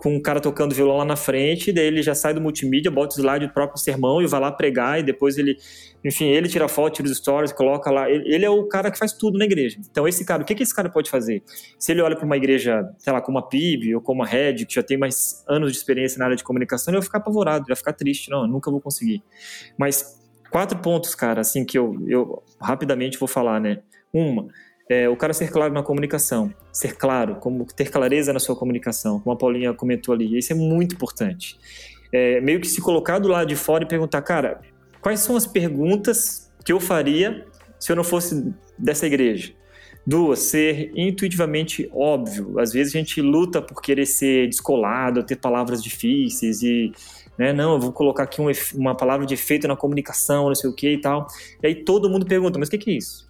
com o cara tocando violão lá na frente, daí ele já sai do multimídia, bota o slide do próprio sermão e vai lá pregar, e depois ele, enfim, ele tira foto, tira os stories, coloca lá. Ele, ele, é o cara que faz tudo na igreja. Então, esse cara, o que, que esse cara pode fazer? Se ele olha para uma igreja, sei lá, como a PIB ou como a Red, que já tem mais anos de experiência na área de comunicação, ele vai ficar apavorado, vai ficar triste. Não, nunca vou conseguir. Mas quatro pontos, cara, assim, que eu, eu rapidamente vou falar, né? Uma, é, o cara ser claro na comunicação, ser claro, como ter clareza na sua comunicação, como a Paulinha comentou ali, isso é muito importante. É, meio que se colocar do lado de fora e perguntar, cara, quais são as perguntas que eu faria se eu não fosse dessa igreja? Duas, ser intuitivamente óbvio. Às vezes a gente luta por querer ser descolado, ter palavras difíceis e né? Não, eu vou colocar aqui um, uma palavra de efeito na comunicação, não sei o que e tal. E aí todo mundo pergunta, mas o que, que é isso?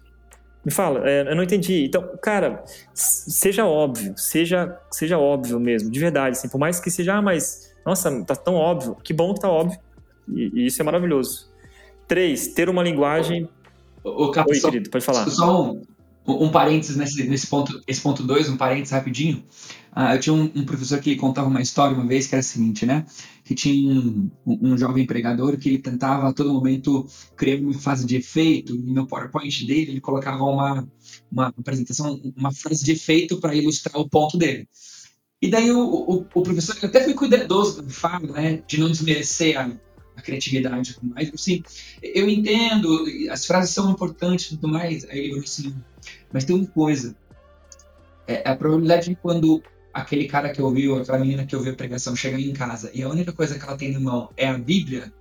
Me fala, é, eu não entendi. Então, cara, seja óbvio, seja, seja óbvio mesmo, de verdade, assim, por mais que seja, ah, mas, nossa, tá tão óbvio, que bom que tá óbvio. E, e isso é maravilhoso. Três, ter uma linguagem. O, o Oi, querido, pode falar. Só um, um parênteses nesse, nesse ponto, esse ponto dois, um parênteses rapidinho. Ah, eu tinha um, um, professor que contava uma história uma vez que era a seguinte, né? Que tinha um, um, jovem pregador que ele tentava a todo momento criar uma fase de efeito e no PowerPoint dele ele colocava uma, uma apresentação, uma frase de efeito para ilustrar o ponto dele. E daí o, o, o professor até foi cuidadoso do fala, né? De não desmerecer a, a criatividade mais. Assim, eu entendo, as frases são importantes e tudo mais. Aí falou assim, mas tem uma coisa, é, a probabilidade de quando aquele cara que ouviu, aquela menina que ouviu a pregação chegar em casa e a única coisa que ela tem na mão é a Bíblia,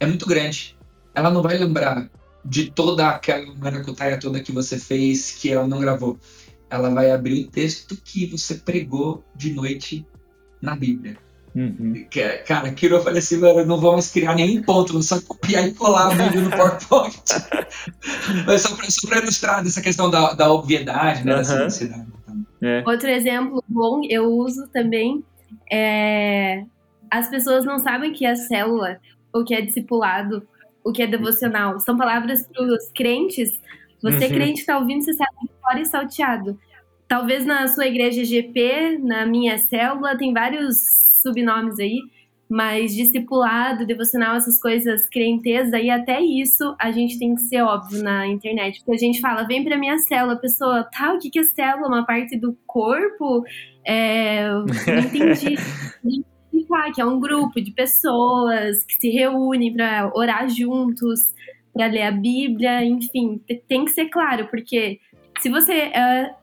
é muito grande. Ela não vai lembrar de toda aquela maracutaia toda que você fez que ela não gravou. Ela vai abrir o texto que você pregou de noite na Bíblia. Uhum. Cara, aquilo eu falei assim, mano, não vamos criar nenhum ponto, vamos só copiar e colar a Bíblia no PowerPoint. Mas só para ilustrar essa questão da, da obviedade, né, uhum. da simplicidade. É. Outro exemplo bom, eu uso também, é, as pessoas não sabem o que é célula, o que é discipulado, o que é devocional. São palavras para os crentes. Você, uhum. crente, está ouvindo, você sabe de fora e salteado. Talvez na sua igreja GP, na minha célula, tem vários subnomes aí, mas discipulado, devocional, essas coisas, crenteza, e até isso a gente tem que ser óbvio na internet. Porque a gente fala, vem pra minha célula, a pessoa, tá, o que, que é célula? Uma parte do corpo? É, não entendi. que é um grupo de pessoas que se reúnem para orar juntos, para ler a Bíblia, enfim, tem que ser claro, porque se você é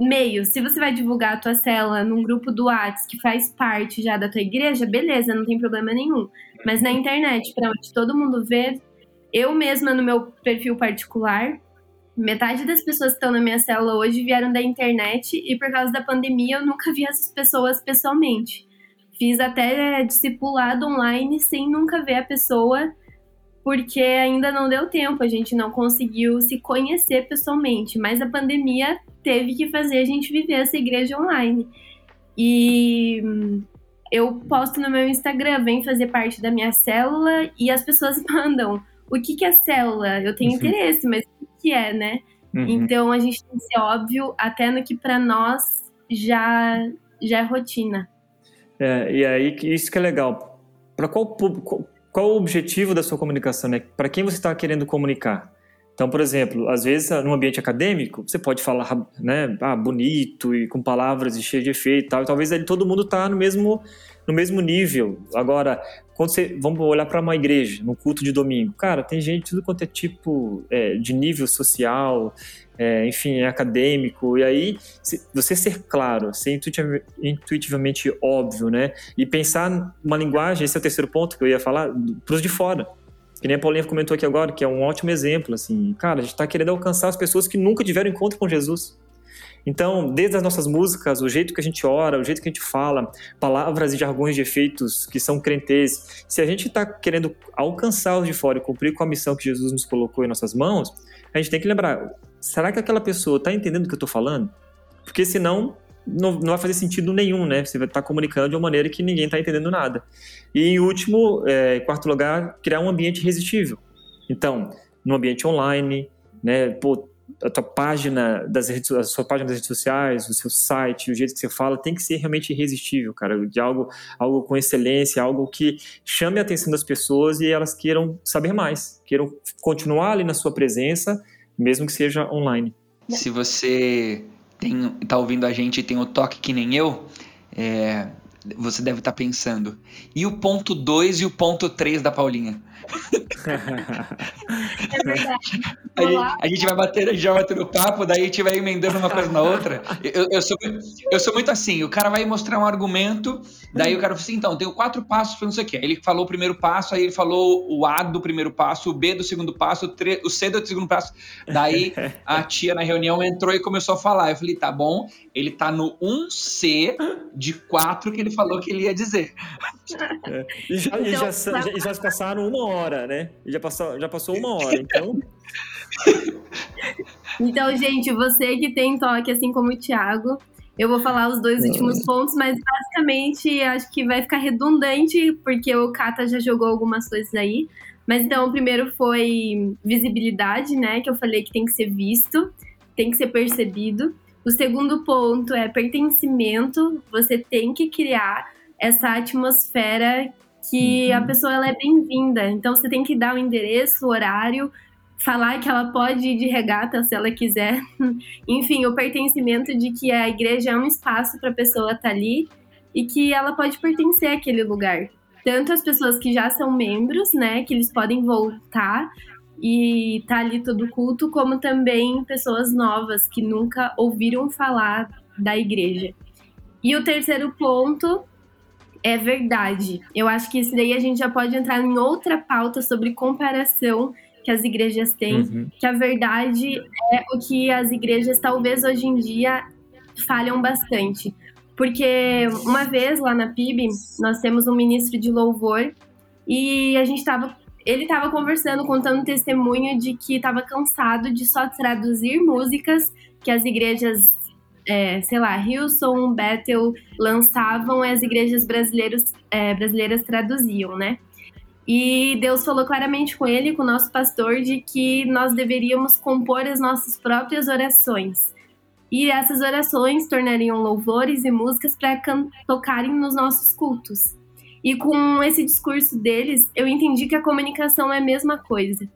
meio, se você vai divulgar a tua célula num grupo do Whats que faz parte já da tua igreja, beleza, não tem problema nenhum. Mas na internet, para onde todo mundo vê, eu mesma no meu perfil particular, metade das pessoas que estão na minha célula hoje vieram da internet e por causa da pandemia eu nunca vi essas pessoas pessoalmente. Fiz até discipulado online sem nunca ver a pessoa porque ainda não deu tempo, a gente não conseguiu se conhecer pessoalmente, mas a pandemia teve que fazer a gente viver essa igreja online. E eu posto no meu Instagram, vem fazer parte da minha célula e as pessoas mandam o que, que é célula? Eu tenho uhum. interesse, mas o que é, né? Uhum. Então a gente tem que ser óbvio até no que para nós já, já é rotina. É, e aí isso que é legal. Para qual público, qual o objetivo da sua comunicação, né? Para quem você está querendo comunicar? Então, por exemplo, às vezes no ambiente acadêmico, você pode falar, né, ah, bonito e com palavras e cheio de efeito e tal, e talvez ali todo mundo está no mesmo, no mesmo nível. Agora, quando você, vamos olhar para uma igreja, no culto de domingo, cara, tem gente tudo quanto é tipo é, de nível social, é, enfim, é acadêmico, e aí você ser claro, ser intuitivamente óbvio, né? E pensar uma linguagem, esse é o terceiro ponto que eu ia falar, para os de fora. Que nem a Paulinha comentou aqui agora, que é um ótimo exemplo, assim, cara, a gente está querendo alcançar as pessoas que nunca tiveram encontro com Jesus. Então, desde as nossas músicas, o jeito que a gente ora, o jeito que a gente fala, palavras e jargões de efeitos que são crentez, se a gente está querendo alcançar os de fora e cumprir com a missão que Jesus nos colocou em nossas mãos, a gente tem que lembrar: será que aquela pessoa está entendendo o que eu estou falando? Porque senão não, não, vai fazer sentido nenhum, né? Você vai estar tá comunicando de uma maneira que ninguém está entendendo nada. E em último, é, quarto lugar, criar um ambiente irresistível. Então, no ambiente online, né? Pô, a tua página das redes, a sua página das redes sociais, o seu site, o jeito que você fala, tem que ser realmente irresistível, cara, de algo, algo com excelência, algo que chame a atenção das pessoas e elas queiram saber mais, queiram continuar ali na sua presença, mesmo que seja online. Se você tem, tá ouvindo a gente e tem o toque que nem eu, é, você deve estar tá pensando. E o ponto 2 e o ponto 3 da Paulinha? É verdade. a gente vai bater, a gente vai bater no papo, daí a gente vai emendando uma coisa na outra. Eu, eu, sou, eu sou muito assim, o cara vai mostrar um argumento, daí o cara fala assim, então, tenho quatro passos para não sei o quê. Ele falou o primeiro passo, aí ele falou o A do primeiro passo, o B do segundo passo, o, tre, o C do segundo passo. Daí a tia na reunião entrou e começou a falar. Eu falei, tá bom, ele tá no 1C de quatro que ele falou que ele ia dizer. É. E, já, então, e já, já, já, passaram uma hora, né? Já passou, já passou uma hora, então. então, gente, você que tem toque, assim como o Thiago, eu vou falar os dois últimos pontos, mas basicamente acho que vai ficar redundante, porque o Kata já jogou algumas coisas aí. Mas então, o primeiro foi visibilidade, né? Que eu falei que tem que ser visto, tem que ser percebido. O segundo ponto é pertencimento. Você tem que criar essa atmosfera que uhum. a pessoa ela é bem-vinda. Então você tem que dar o endereço, o horário, falar que ela pode ir de regata se ela quiser. Enfim, o pertencimento de que a igreja é um espaço para a pessoa estar tá ali e que ela pode pertencer àquele lugar. Tanto as pessoas que já são membros, né, que eles podem voltar e estar tá ali todo culto, como também pessoas novas que nunca ouviram falar da igreja. E o terceiro ponto é verdade. Eu acho que isso daí a gente já pode entrar em outra pauta sobre comparação que as igrejas têm, uhum. que a verdade é o que as igrejas talvez hoje em dia falham bastante. Porque uma vez lá na PIB, nós temos um ministro de louvor e a gente estava ele estava conversando, contando testemunho de que estava cansado de só traduzir músicas que as igrejas, é, sei lá, Hillsong, Bethel lançavam e as igrejas brasileiros, é, brasileiras traduziam, né? E Deus falou claramente com ele, com o nosso pastor, de que nós deveríamos compor as nossas próprias orações. E essas orações tornariam louvores e músicas para tocarem nos nossos cultos. E com esse discurso deles, eu entendi que a comunicação é a mesma coisa.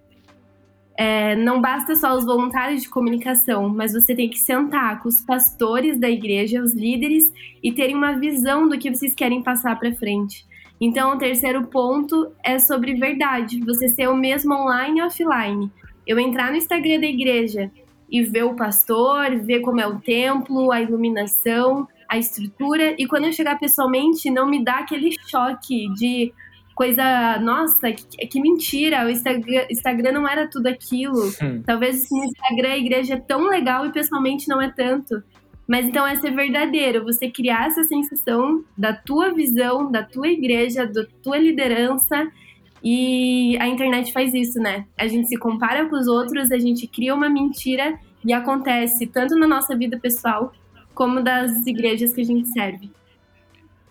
É, não basta só os voluntários de comunicação, mas você tem que sentar com os pastores da igreja, os líderes, e terem uma visão do que vocês querem passar para frente. Então, o terceiro ponto é sobre verdade, você ser o mesmo online e offline. Eu entrar no Instagram da igreja e ver o pastor, ver como é o templo, a iluminação, a estrutura, e quando eu chegar pessoalmente, não me dá aquele choque de coisa, nossa, que, que mentira, o Instagram, Instagram não era tudo aquilo. Hum. Talvez no Instagram a igreja é tão legal e pessoalmente não é tanto. Mas então é ser verdadeiro, você criar essa sensação da tua visão, da tua igreja, da tua liderança. E a internet faz isso, né? A gente se compara com os outros, a gente cria uma mentira e acontece tanto na nossa vida pessoal como das igrejas que a gente serve.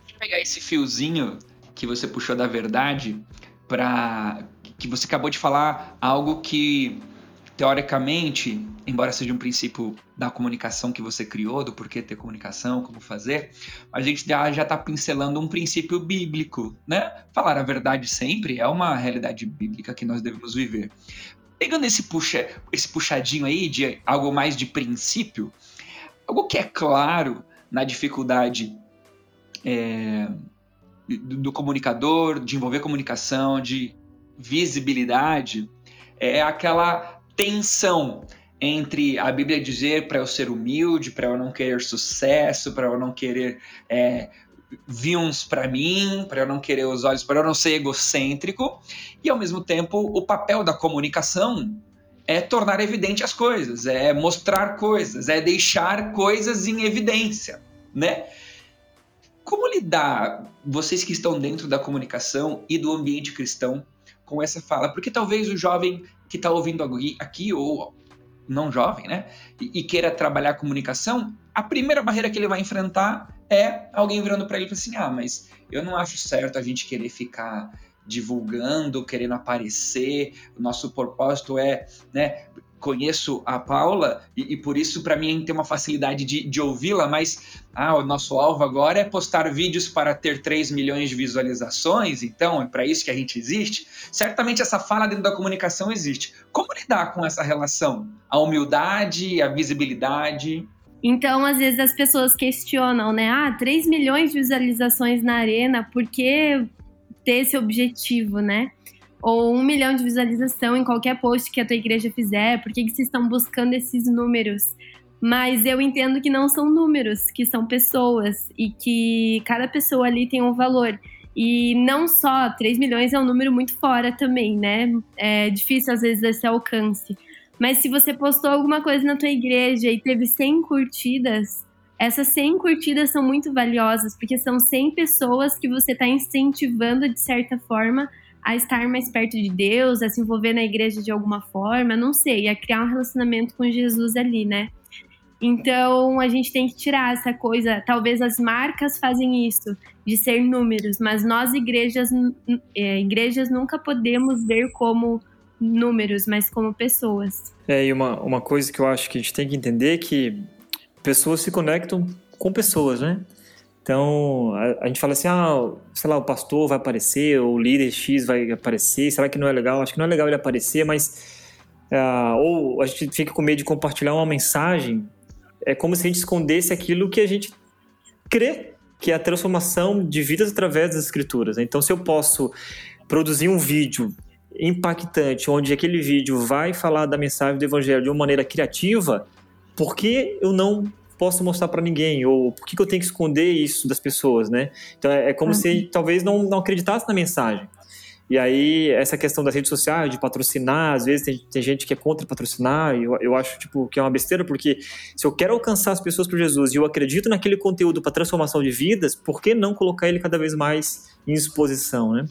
Deixa eu pegar esse fiozinho que você puxou da verdade para que você acabou de falar algo que teoricamente, embora seja um princípio da comunicação que você criou, do porquê ter comunicação, como fazer, a gente já está pincelando um princípio bíblico, né? Falar a verdade sempre é uma realidade bíblica que nós devemos viver. Pegando esse, puxa, esse puxadinho aí de algo mais de princípio, algo que é claro na dificuldade é, do, do comunicador, de envolver comunicação, de visibilidade, é aquela tensão entre a Bíblia dizer para eu ser humilde, para eu não querer sucesso, para eu não querer é, views para mim, para eu não querer os olhos, para eu não ser egocêntrico, e ao mesmo tempo o papel da comunicação é tornar evidente as coisas, é mostrar coisas, é deixar coisas em evidência, né? Como lidar, vocês que estão dentro da comunicação e do ambiente cristão, com essa fala? Porque talvez o jovem que está ouvindo aqui, ou não jovem, né, e, e, queira trabalhar comunicação, a primeira barreira que ele vai enfrentar é alguém virando para ele e assim: ah, mas eu não acho certo a gente querer ficar divulgando, querendo aparecer. O nosso propósito é, né, conheço a Paula e, e por isso para mim tem uma facilidade de, de ouvi-la, mas ah, o nosso alvo agora é postar vídeos para ter 3 milhões de visualizações, então é para isso que a gente existe. Certamente essa fala dentro da comunicação existe. Como lidar com essa relação? A humildade, a visibilidade? Então, às vezes as pessoas questionam, né? Ah, 3 milhões de visualizações na arena, por que ter esse objetivo, né? Ou um milhão de visualização em qualquer post que a tua igreja fizer, por que, que vocês estão buscando esses números? Mas eu entendo que não são números, que são pessoas e que cada pessoa ali tem um valor. E não só 3 milhões é um número muito fora também, né? É difícil às vezes esse alcance. Mas se você postou alguma coisa na tua igreja e teve 100 curtidas, essas 100 curtidas são muito valiosas, porque são 100 pessoas que você está incentivando de certa forma a estar mais perto de Deus, a se envolver na igreja de alguma forma, não sei, a criar um relacionamento com Jesus ali, né? Então a gente tem que tirar essa coisa. Talvez as marcas fazem isso, de ser números, mas nós igrejas, é, igrejas nunca podemos ver como números, mas como pessoas. É, e uma, uma coisa que eu acho que a gente tem que entender é que pessoas se conectam com pessoas, né? Então, a, a, gente fala assim, ah, sei lá, o pastor vai aparecer, ou o líder X vai aparecer, será que não é legal? Acho que não é legal ele aparecer, mas... Uh, ou a gente fica com medo de compartilhar uma mensagem, é como se a gente escondesse aquilo que a gente crê, que é a transformação de vidas através das escrituras. Então, se eu posso produzir um vídeo impactante, onde aquele vídeo vai falar da mensagem do evangelho de uma maneira criativa, por que eu não posso mostrar para ninguém? Ou por que, que, eu tenho que esconder isso das pessoas, né? Então é, é como uhum. se talvez não, não acreditasse na mensagem. E aí, essa questão das redes sociais, de patrocinar, às vezes tem, tem gente que é contra patrocinar, e eu, eu acho tipo, que é uma besteira, porque se eu quero alcançar as pessoas por Jesus e eu acredito naquele conteúdo para transformação de vidas, por que não colocar ele cada vez mais em exposição, né?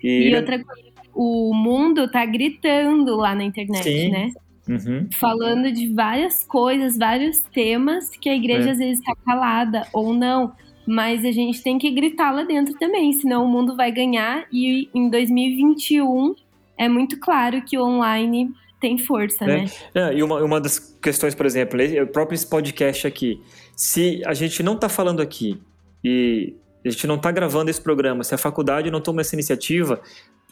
E, e outra coisa, o mundo tá gritando lá na internet, Sim. né? Uhum. Falando de várias coisas, vários temas que a igreja é. às vezes está calada ou não. Mas a gente tem que gritar lá dentro também, senão o mundo vai ganhar. E em 2021 é muito claro que o online tem força, é. né? É, e uma, uma das questões, por exemplo, o próprio esse podcast aqui. Se a gente não está falando aqui e a gente não está gravando esse programa, se a faculdade não toma essa iniciativa,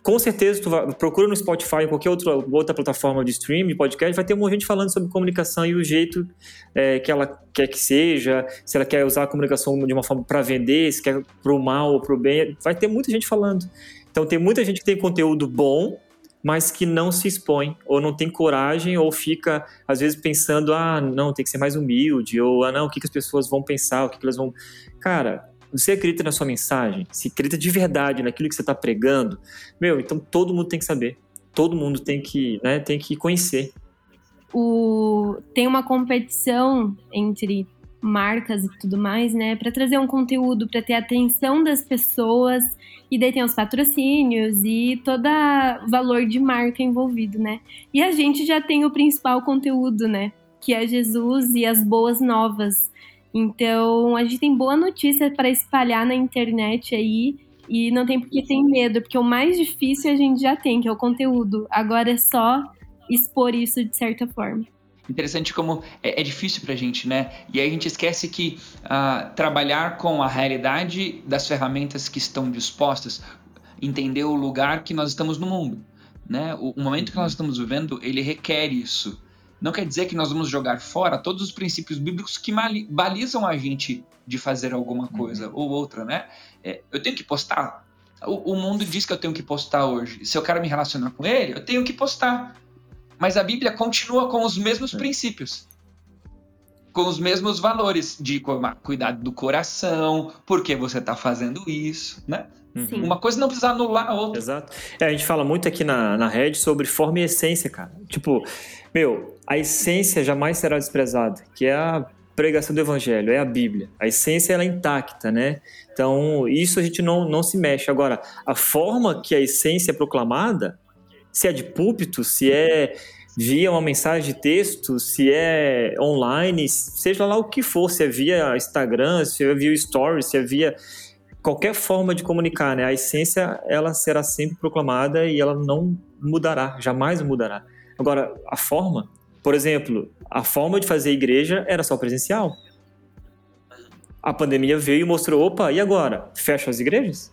com certeza, tu vai, procura no Spotify ou qualquer outra, outra plataforma de streaming, podcast, vai ter um monte de gente falando sobre comunicação e o jeito é, que ela quer que seja, se ela quer usar a comunicação de uma forma para vender, se quer para o mal ou para o bem, vai ter muita gente falando. Então tem muita gente que tem conteúdo bom, mas que não se expõe, ou não tem coragem, ou fica, às vezes, pensando, ah, não, tem que ser mais humilde, ou, ah, não, o que, que as pessoas vão pensar, o que, que elas vão... Cara, você acredita na sua mensagem, se acredita de verdade naquilo que você está pregando, meu, então todo mundo tem que saber, todo mundo tem que, né, tem que conhecer. O, tem uma competição entre marcas e tudo mais, né, para trazer um conteúdo, para ter a atenção das pessoas, e daí tem os patrocínios e todo valor de marca envolvido, né? E a gente já tem o principal conteúdo, né, que é Jesus e as boas novas então, a gente tem boa notícia para espalhar na internet aí e não tem por que ter medo, porque o mais difícil a gente já tem, que é o conteúdo. Agora é só expor isso de certa forma. Interessante como é, é difícil para a gente, né? E aí a gente esquece que uh, trabalhar com a realidade das ferramentas que estão dispostas, entender o lugar que nós estamos no mundo, né? O, o momento que nós estamos vivendo, ele requer isso não quer dizer que nós vamos jogar fora todos os princípios bíblicos que balizam a gente de fazer alguma uhum. coisa uhum. ou outra, né? É, eu tenho que postar. O, o, mundo diz que eu tenho que postar hoje. Se eu quero me relacionar com ele, eu tenho que postar. Mas a Bíblia continua com os mesmos princípios. Com os mesmos valores de cuidado do coração, por que você está fazendo isso, né? Sim. Uma coisa não precisa anular a outra. Exato. É, a gente fala muito aqui na, na rede sobre forma e essência, cara. Tipo, meu, a essência jamais será desprezada, que é a pregação do evangelho, é a Bíblia. A essência ela é intacta, né? Então, isso a gente não, não se mexe. Agora, a forma que a essência é proclamada, se é de púlpito, se é via uma mensagem de texto, se é online, seja lá o que for, se é via Instagram, se é via Stories, se é via qualquer forma de comunicar, né? A essência ela será sempre proclamada e ela não mudará, jamais mudará. Agora, a forma, por exemplo, a forma de fazer igreja era só presencial. A pandemia veio e mostrou, opa, e agora? Fecha as igrejas?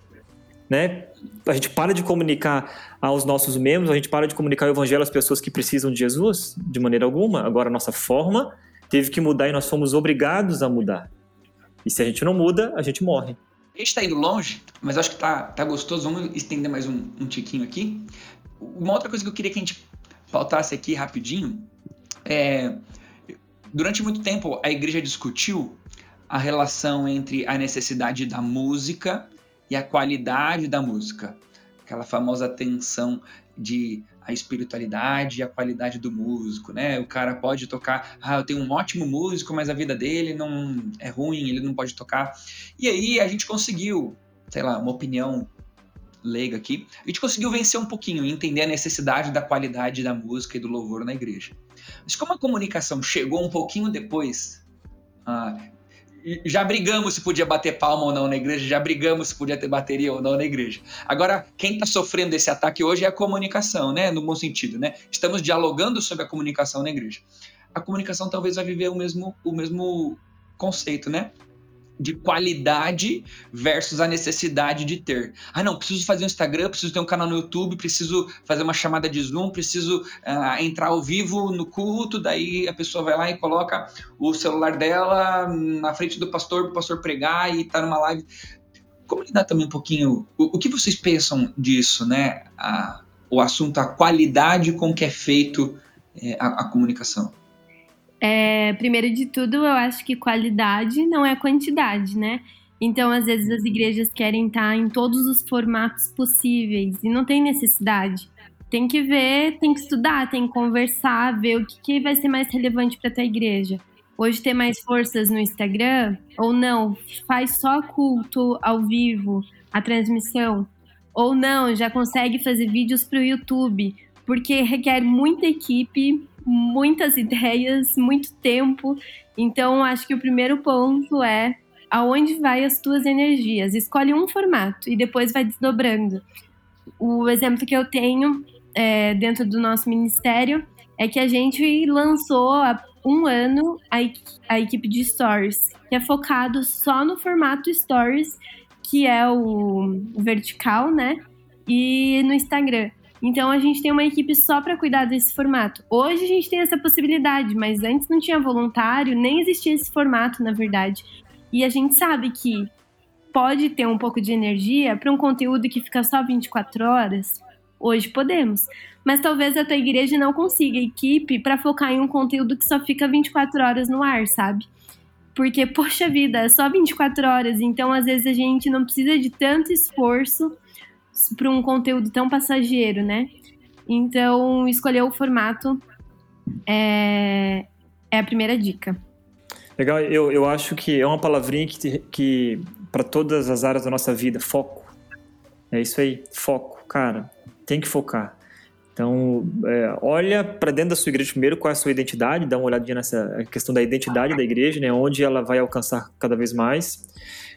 Né? A gente para de comunicar aos nossos membros, a gente para de comunicar o evangelho às pessoas que precisam de Jesus, de maneira alguma. Agora, a nossa forma teve que mudar e nós fomos obrigados a mudar. E se a gente não muda, a gente morre. A gente está indo longe, mas acho que tá, tá gostoso. Vamos estender mais um, um tiquinho aqui. Uma outra coisa que eu queria que a gente pautasse aqui rapidinho, é, durante muito tempo a igreja discutiu a relação entre a necessidade da música e a qualidade da música. Aquela famosa tensão de a espiritualidade e a qualidade do músico, né? O cara pode tocar, ah, eu tenho um ótimo músico, mas a vida dele não é ruim, ele não pode tocar. E aí a gente conseguiu, sei lá, uma opinião leiga aqui, a gente conseguiu vencer um pouquinho e entender a necessidade da qualidade da música e do louvor na igreja. Mas como a comunicação chegou um pouquinho depois, ah, já brigamos se podia bater palma ou não na igreja, já brigamos se podia ter bateria ou não na igreja. Agora, quem está sofrendo esse ataque hoje é a comunicação, né? No bom sentido, né? Estamos dialogando sobre a comunicação na igreja. A comunicação talvez vai viver o mesmo, o mesmo conceito, né? De qualidade versus a necessidade de ter. Ah, não, preciso fazer um Instagram, preciso ter um canal no YouTube, preciso fazer uma chamada de Zoom, preciso uh, entrar ao vivo no culto, daí a pessoa vai lá e coloca o celular dela na frente do pastor, para o pastor pregar e tá numa live. Como lidar também um pouquinho, o, o que vocês pensam disso, né? A, o assunto, a qualidade com que é feito é, a, a comunicação. É, primeiro de tudo, eu acho que qualidade não é quantidade, né? Então, às vezes, as igrejas querem estar em todos os formatos possíveis e não tem necessidade. Tem que ver, tem que estudar, tem que conversar, ver o que, que vai ser mais relevante para tua igreja. Hoje ter mais forças no Instagram ou não? Faz só culto ao vivo, a transmissão. Ou não, já consegue fazer vídeos para o YouTube, porque requer muita equipe, muitas ideias, muito tempo. Então, acho que o primeiro ponto é aonde vai as tuas energias. Escolhe um formato e depois vai desdobrando. O exemplo que eu tenho é, dentro do nosso ministério é que a gente lançou há um ano a, a equipe de Stories, que é focado só no formato Stories, que é o vertical, né? e no Instagram. Então a gente tem uma equipe só para cuidar desse formato. Hoje a gente tem essa possibilidade, mas antes não tinha voluntário, nem existia esse formato, na verdade. E a gente sabe que pode ter um pouco de energia para um conteúdo que fica só 24 horas. Hoje podemos, mas talvez a tua igreja não consiga equipe para focar em um conteúdo que só fica 24 horas no ar, sabe? Porque, poxa vida, é só 24 horas, então às vezes a gente não precisa de tanto esforço para um conteúdo tão passageiro, né? Então, escolher o formato é, é a primeira dica. Legal, eu, eu acho que é uma palavrinha que, que para todas as áreas da nossa vida, foco. É isso aí, foco, cara, tem que focar. Então, é, olha para dentro da sua igreja primeiro qual é a sua identidade, dá uma olhadinha nessa questão da identidade da igreja, né, onde ela vai alcançar cada vez mais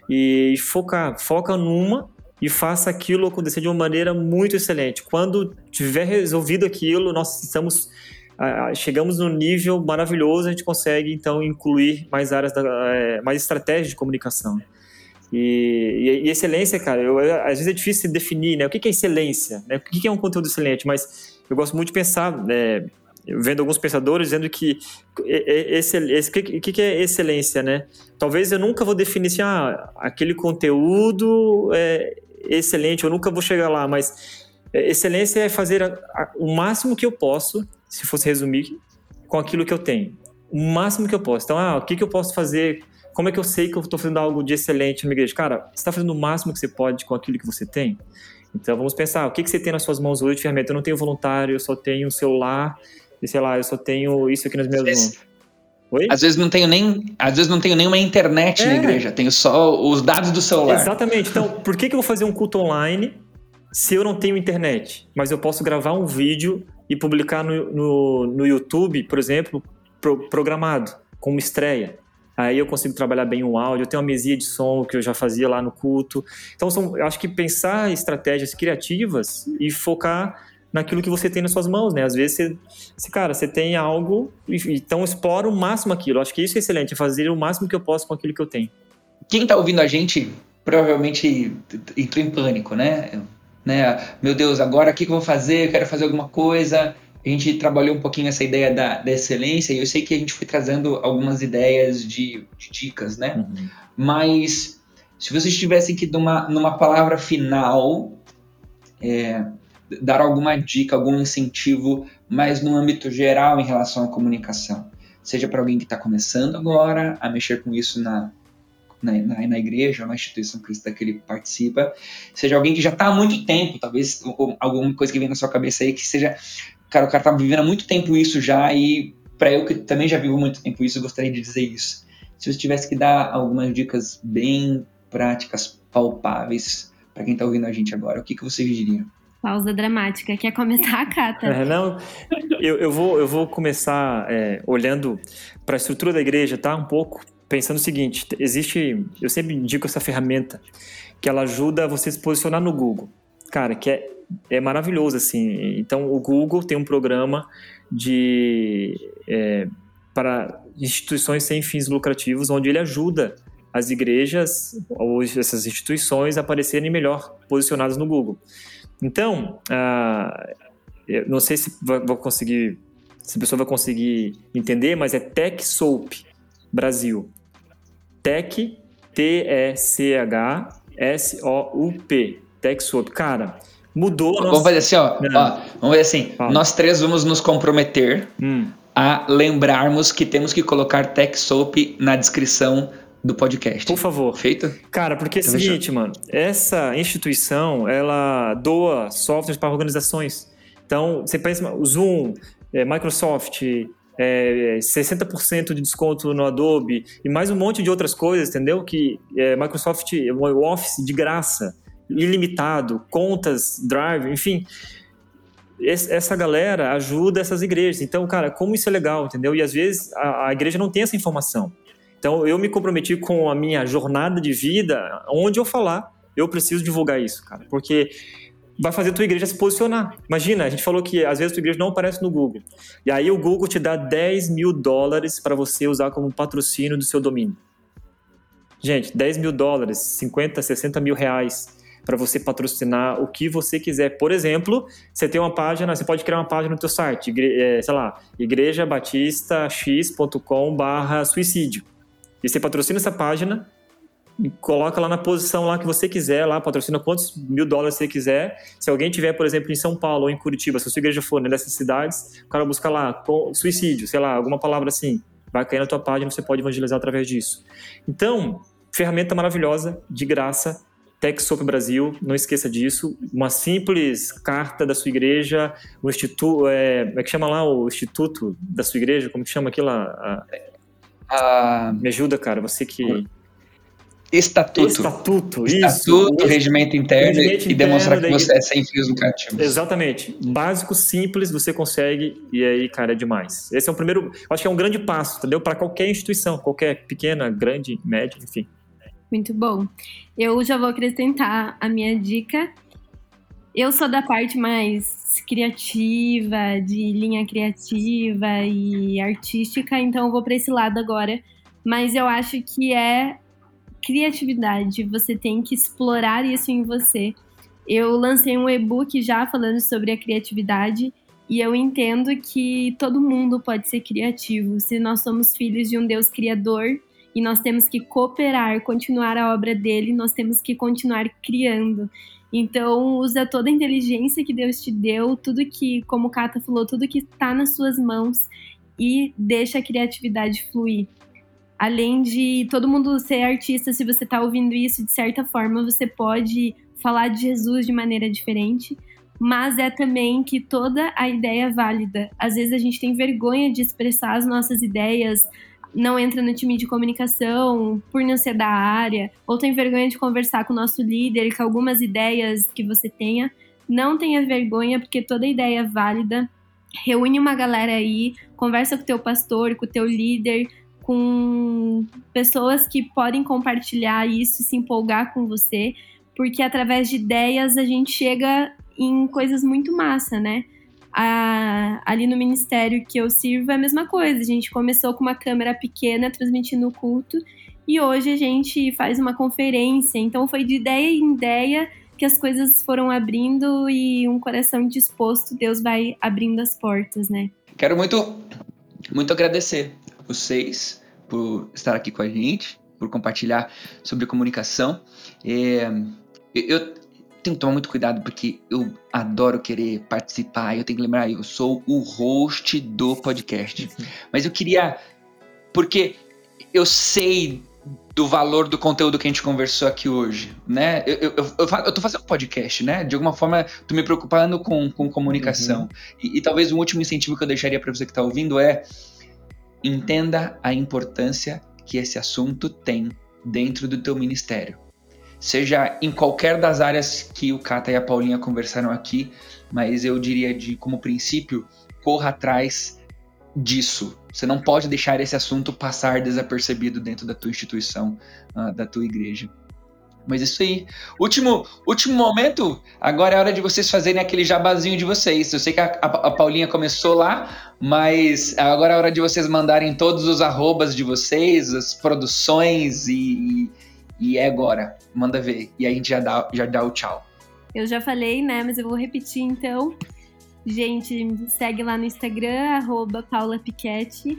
e focar, foca numa e faça aquilo acontecer de uma maneira muito excelente. Quando tiver resolvido aquilo, nós estamos chegamos num nível maravilhoso, a gente consegue então incluir mais áreas, da, é, mais estratégias de comunicação. E, e, e, excelência, cara, eu, às vezes é difícil definir, né? O que é excelência? Né? O que é um conteúdo excelente? Mas eu gosto muito de pensar, né? vendo alguns pensadores dizendo que esse, esse, que, que é excelência, né? Talvez eu nunca vou definir assim, ah, aquele conteúdo é, excelente, eu nunca vou chegar lá, mas é, excelência é fazer a, a, o máximo que eu posso, se fosse resumir, com aquilo que eu tenho. O máximo que eu posso. Então, ah, o que, que eu posso fazer? Como é que eu sei que eu estou fazendo algo de excelente na minha igreja? Cara, você está fazendo o máximo que você pode com aquilo que você tem? Então, vamos pensar, o que, que você tem nas suas mãos hoje de ferramenta? Eu não tenho voluntário, eu só tenho um celular, e sei lá, eu só tenho isso aqui nas minhas mãos. Oi? Às vezes não tenho nem, às vezes não tenho nenhuma internet é. na igreja, tenho só os dados do celular. Exatamente. Então, por que, que eu vou fazer um culto online se eu não tenho internet? Mas eu posso gravar um vídeo e publicar no, no, no YouTube, por exemplo, pro, programado, como estreia. Aí eu consigo trabalhar bem o áudio, eu tenho uma mesinha de som que eu já fazia lá no culto. Então, são, eu acho que pensar estratégias criativas e focar naquilo que você tem nas suas mãos, né? Às vezes você, você cara, você tem algo, então explora o máximo aquilo. Acho que isso é excelente, é fazer o máximo que eu posso com aquilo que eu tenho. Quem está ouvindo a gente provavelmente entrou em pânico, né? né? Meu Deus, agora o que, que eu vou fazer? Eu quero fazer alguma coisa. A gente trabalhou um pouquinho essa ideia da, da excelência e eu sei que a gente foi trazendo algumas ideias de, de dicas, né? Uhum. Mas se vocês tivessem que numa, numa palavra final, é, dar alguma dica, algum incentivo, mas no âmbito geral em relação à comunicação. Seja para alguém que está começando agora a mexer com isso na, na, na, na igreja, na instituição cristã que ele participa, seja alguém que já está há muito tempo, talvez alguma coisa que vem na sua cabeça aí, que seja, cara, o cara está vivendo há muito tempo isso já, e para eu que também já vivo muito tempo isso, eu gostaria de dizer isso. Se você tivesse que dar algumas dicas bem práticas, palpáveis, para quem está ouvindo a gente agora, o que, que vocês diriam? Pausa dramática. Quer começar, Cata? É, não, eu, eu, vou, eu vou começar é, olhando para a estrutura da igreja, tá? Um pouco pensando o seguinte: existe, eu sempre indico essa ferramenta que ela ajuda você se posicionar no Google. Cara, que é, é maravilhoso assim. Então, o Google tem um programa de é, para instituições sem fins lucrativos, onde ele ajuda as igrejas ou essas instituições a aparecerem melhor posicionadas no Google. Então, uh, não sei se vou conseguir, se a pessoa vai conseguir entender, mas é Tech Soap Brasil. Tech, T-E-C-H-S-O-U-P. Tech Soap. Cara, mudou. Vamos nossa... fazer assim, ó. ó vamos fazer assim. Fala. Nós três vamos nos comprometer hum. a lembrarmos que temos que colocar Tech Soap na descrição do podcast. Por favor. Feito? Cara, porque é o seguinte, mano, essa instituição, ela doa softwares para organizações. Então, você pensa, Zoom, é, Microsoft, é, 60% de desconto no Adobe e mais um monte de outras coisas, entendeu? Que é, Microsoft, o Office de graça, ilimitado, contas, Drive, enfim essa galera ajuda essas igrejas. Então, cara, como isso é legal, entendeu? E às vezes a, a igreja não tem essa informação. Então, eu me comprometi com a minha jornada de vida, onde eu falar, eu preciso divulgar isso, cara, porque vai fazer a tua igreja se posicionar. Imagina, a gente falou que às vezes a tua igreja não aparece no Google. E aí o Google te dá 10 mil dólares para você usar como patrocínio do seu domínio. Gente, 10 mil dólares, 50, 60 mil reais. para você patrocinar o que você quiser. Por exemplo, você tem uma página, você pode criar uma página no teu site, é, sei lá, igrejabatista.x.com barra suicídio. E você patrocina essa página, coloca lá na posição lá que você quiser, lá patrocina quantos mil dólares você quiser. Se alguém tiver, por exemplo, em São Paulo ou em Curitiba, se a sua igreja for nessas cidades, o cara busca lá suicídio, sei lá, alguma palavra assim, vai cair na tua página, você pode evangelizar através disso. Então, ferramenta maravilhosa, de graça, TechSoup Brasil, não esqueça disso. Uma simples carta da sua igreja, o instituto, é, como é que chama lá o instituto da sua igreja? Como que chama aquilo? A, a... Me ajuda, cara, você que Estatuto. Estatuto, isso. Estatuto, regimento interno regimento e demonstrar que você é sem fios lucrativos. Exatamente. Básico, simples, você consegue e aí, cara, é demais. Esse é o primeiro, acho que é um grande passo, entendeu? Para qualquer instituição, qualquer pequena, grande, média, enfim. Muito bom. Eu já vou acrescentar a minha dica. Eu sou da parte mais criativa, de linha criativa e artística, então eu vou para esse lado agora. Mas eu acho que é criatividade, você tem que explorar isso em você. Eu lancei um e-book já falando sobre a criatividade e eu entendo que todo mundo pode ser criativo. Se nós somos filhos de um Deus criador e nós temos que cooperar, continuar a obra dele, nós temos que continuar criando. Então, usa toda a inteligência que Deus te deu, tudo que, como o Kata falou, tudo que está nas suas mãos e deixa a criatividade fluir além de todo mundo ser artista, se você está ouvindo isso, de certa forma você pode falar de Jesus de maneira diferente, mas é também que toda a ideia é válida. Às vezes a gente tem vergonha de expressar as nossas ideias, não entra no time de comunicação por não ser da área, ou tem vergonha de conversar com o nosso líder, com algumas ideias que você tenha. Não tenha vergonha, porque toda ideia é válida. Reúne uma galera aí, conversa com o teu pastor, com o teu líder, com pessoas que podem compartilhar isso e se empolgar com você, porque através de ideias a gente chega em coisas muito massa, né? A, ali no ministério que eu sirvo é a mesma coisa. A gente começou com uma câmera pequena transmitindo o culto e hoje a gente faz uma conferência. Então foi de ideia em ideia que as coisas foram abrindo e um coração disposto, Deus vai abrindo as portas, né? Quero muito, muito agradecer vocês por estar aqui com a gente, por compartilhar sobre comunicação. É, eu tenho que tomar muito cuidado porque eu adoro querer participar. Eu tenho que lembrar, eu sou o host do podcast. Mas eu queria, porque eu sei do valor do conteúdo que a gente conversou aqui hoje, né? Eu, eu, eu, eu tô fazendo um podcast, né? De alguma forma, tô me preocupando com, com comunicação. Uhum. E, e, talvez o último incentivo que eu deixaria para você que tá ouvindo é Entenda a importância que esse assunto tem dentro do teu ministério. Seja em qualquer das áreas que o Cata e a Paulinha conversaram aqui, mas eu diria de como princípio, corra atrás disso. Você não pode deixar esse assunto passar desapercebido dentro da tua instituição, uh, da tua igreja. Mas isso aí. Último, último momento, agora é hora de vocês fazerem aquele jabazinho de vocês. Eu sei que a, a, a, Paulinha começou lá, mas agora é hora de vocês mandarem todos os arrobas de vocês, as produções e, e é agora. Manda ver. E aí a gente já dá, já dá o tchau. Eu já falei, né? Mas eu vou repetir então. Gente, segue lá no Instagram, arroba Paula Piquete.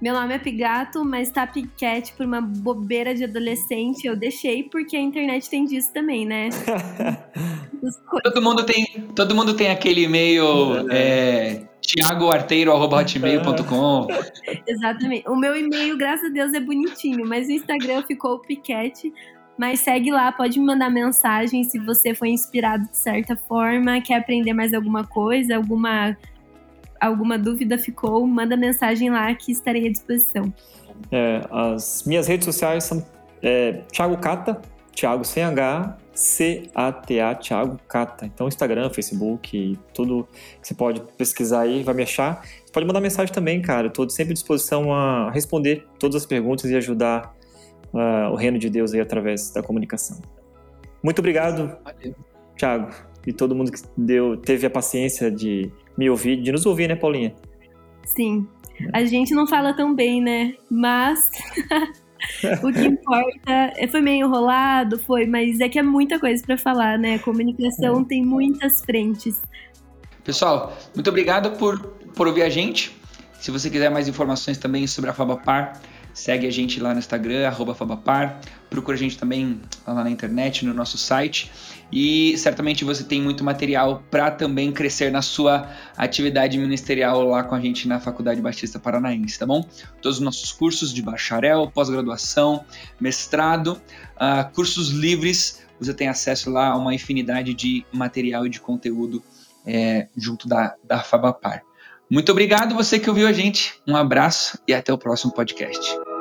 Meu nome é Pigato, mas tá Piquete por uma bobeira de adolescente. Eu deixei porque a internet tem disso também, né? todo mundo tem, todo mundo tem aquele e-mail é, tiagoarteiro.hotmail.com Exatamente. O meu e-mail, graças a Deus, é bonitinho, mas o Instagram ficou Piquete. Mas segue lá, pode me mandar mensagem se você foi inspirado de certa forma, quer aprender mais alguma coisa, alguma alguma dúvida ficou, manda mensagem lá que estarei à disposição. É, as minhas redes sociais são é, Thiago Cata, Thiago sem H, C-A-T-A, Thiago Cata. Então, Instagram, Facebook, tudo que você pode pesquisar aí, vai me achar. Você pode mandar mensagem também, cara. Estou sempre à disposição a responder todas as perguntas e ajudar uh, o reino de Deus aí através da comunicação. Muito obrigado, Valeu. Thiago, e todo mundo que deu, teve a paciência de me ouvir, de nos ouvir, né, Paulinha? Sim. A gente não fala tão bem, né? Mas o que importa. É, foi meio enrolado, foi, mas é que é muita coisa para falar, né? Comunicação é. tem muitas frentes. Pessoal, muito obrigado por, por ouvir a gente. Se você quiser mais informações também sobre a Fabapar, segue a gente lá no Instagram, Fabapar. Procura a gente também lá na internet, no nosso site. E certamente você tem muito material para também crescer na sua atividade ministerial lá com a gente na Faculdade Batista Paranaense, tá bom? Todos os nossos cursos de bacharel, pós-graduação, mestrado, uh, cursos livres, você tem acesso lá a uma infinidade de material e de conteúdo é, junto da, da Fabapar. Muito obrigado você que ouviu a gente. Um abraço e até o próximo podcast.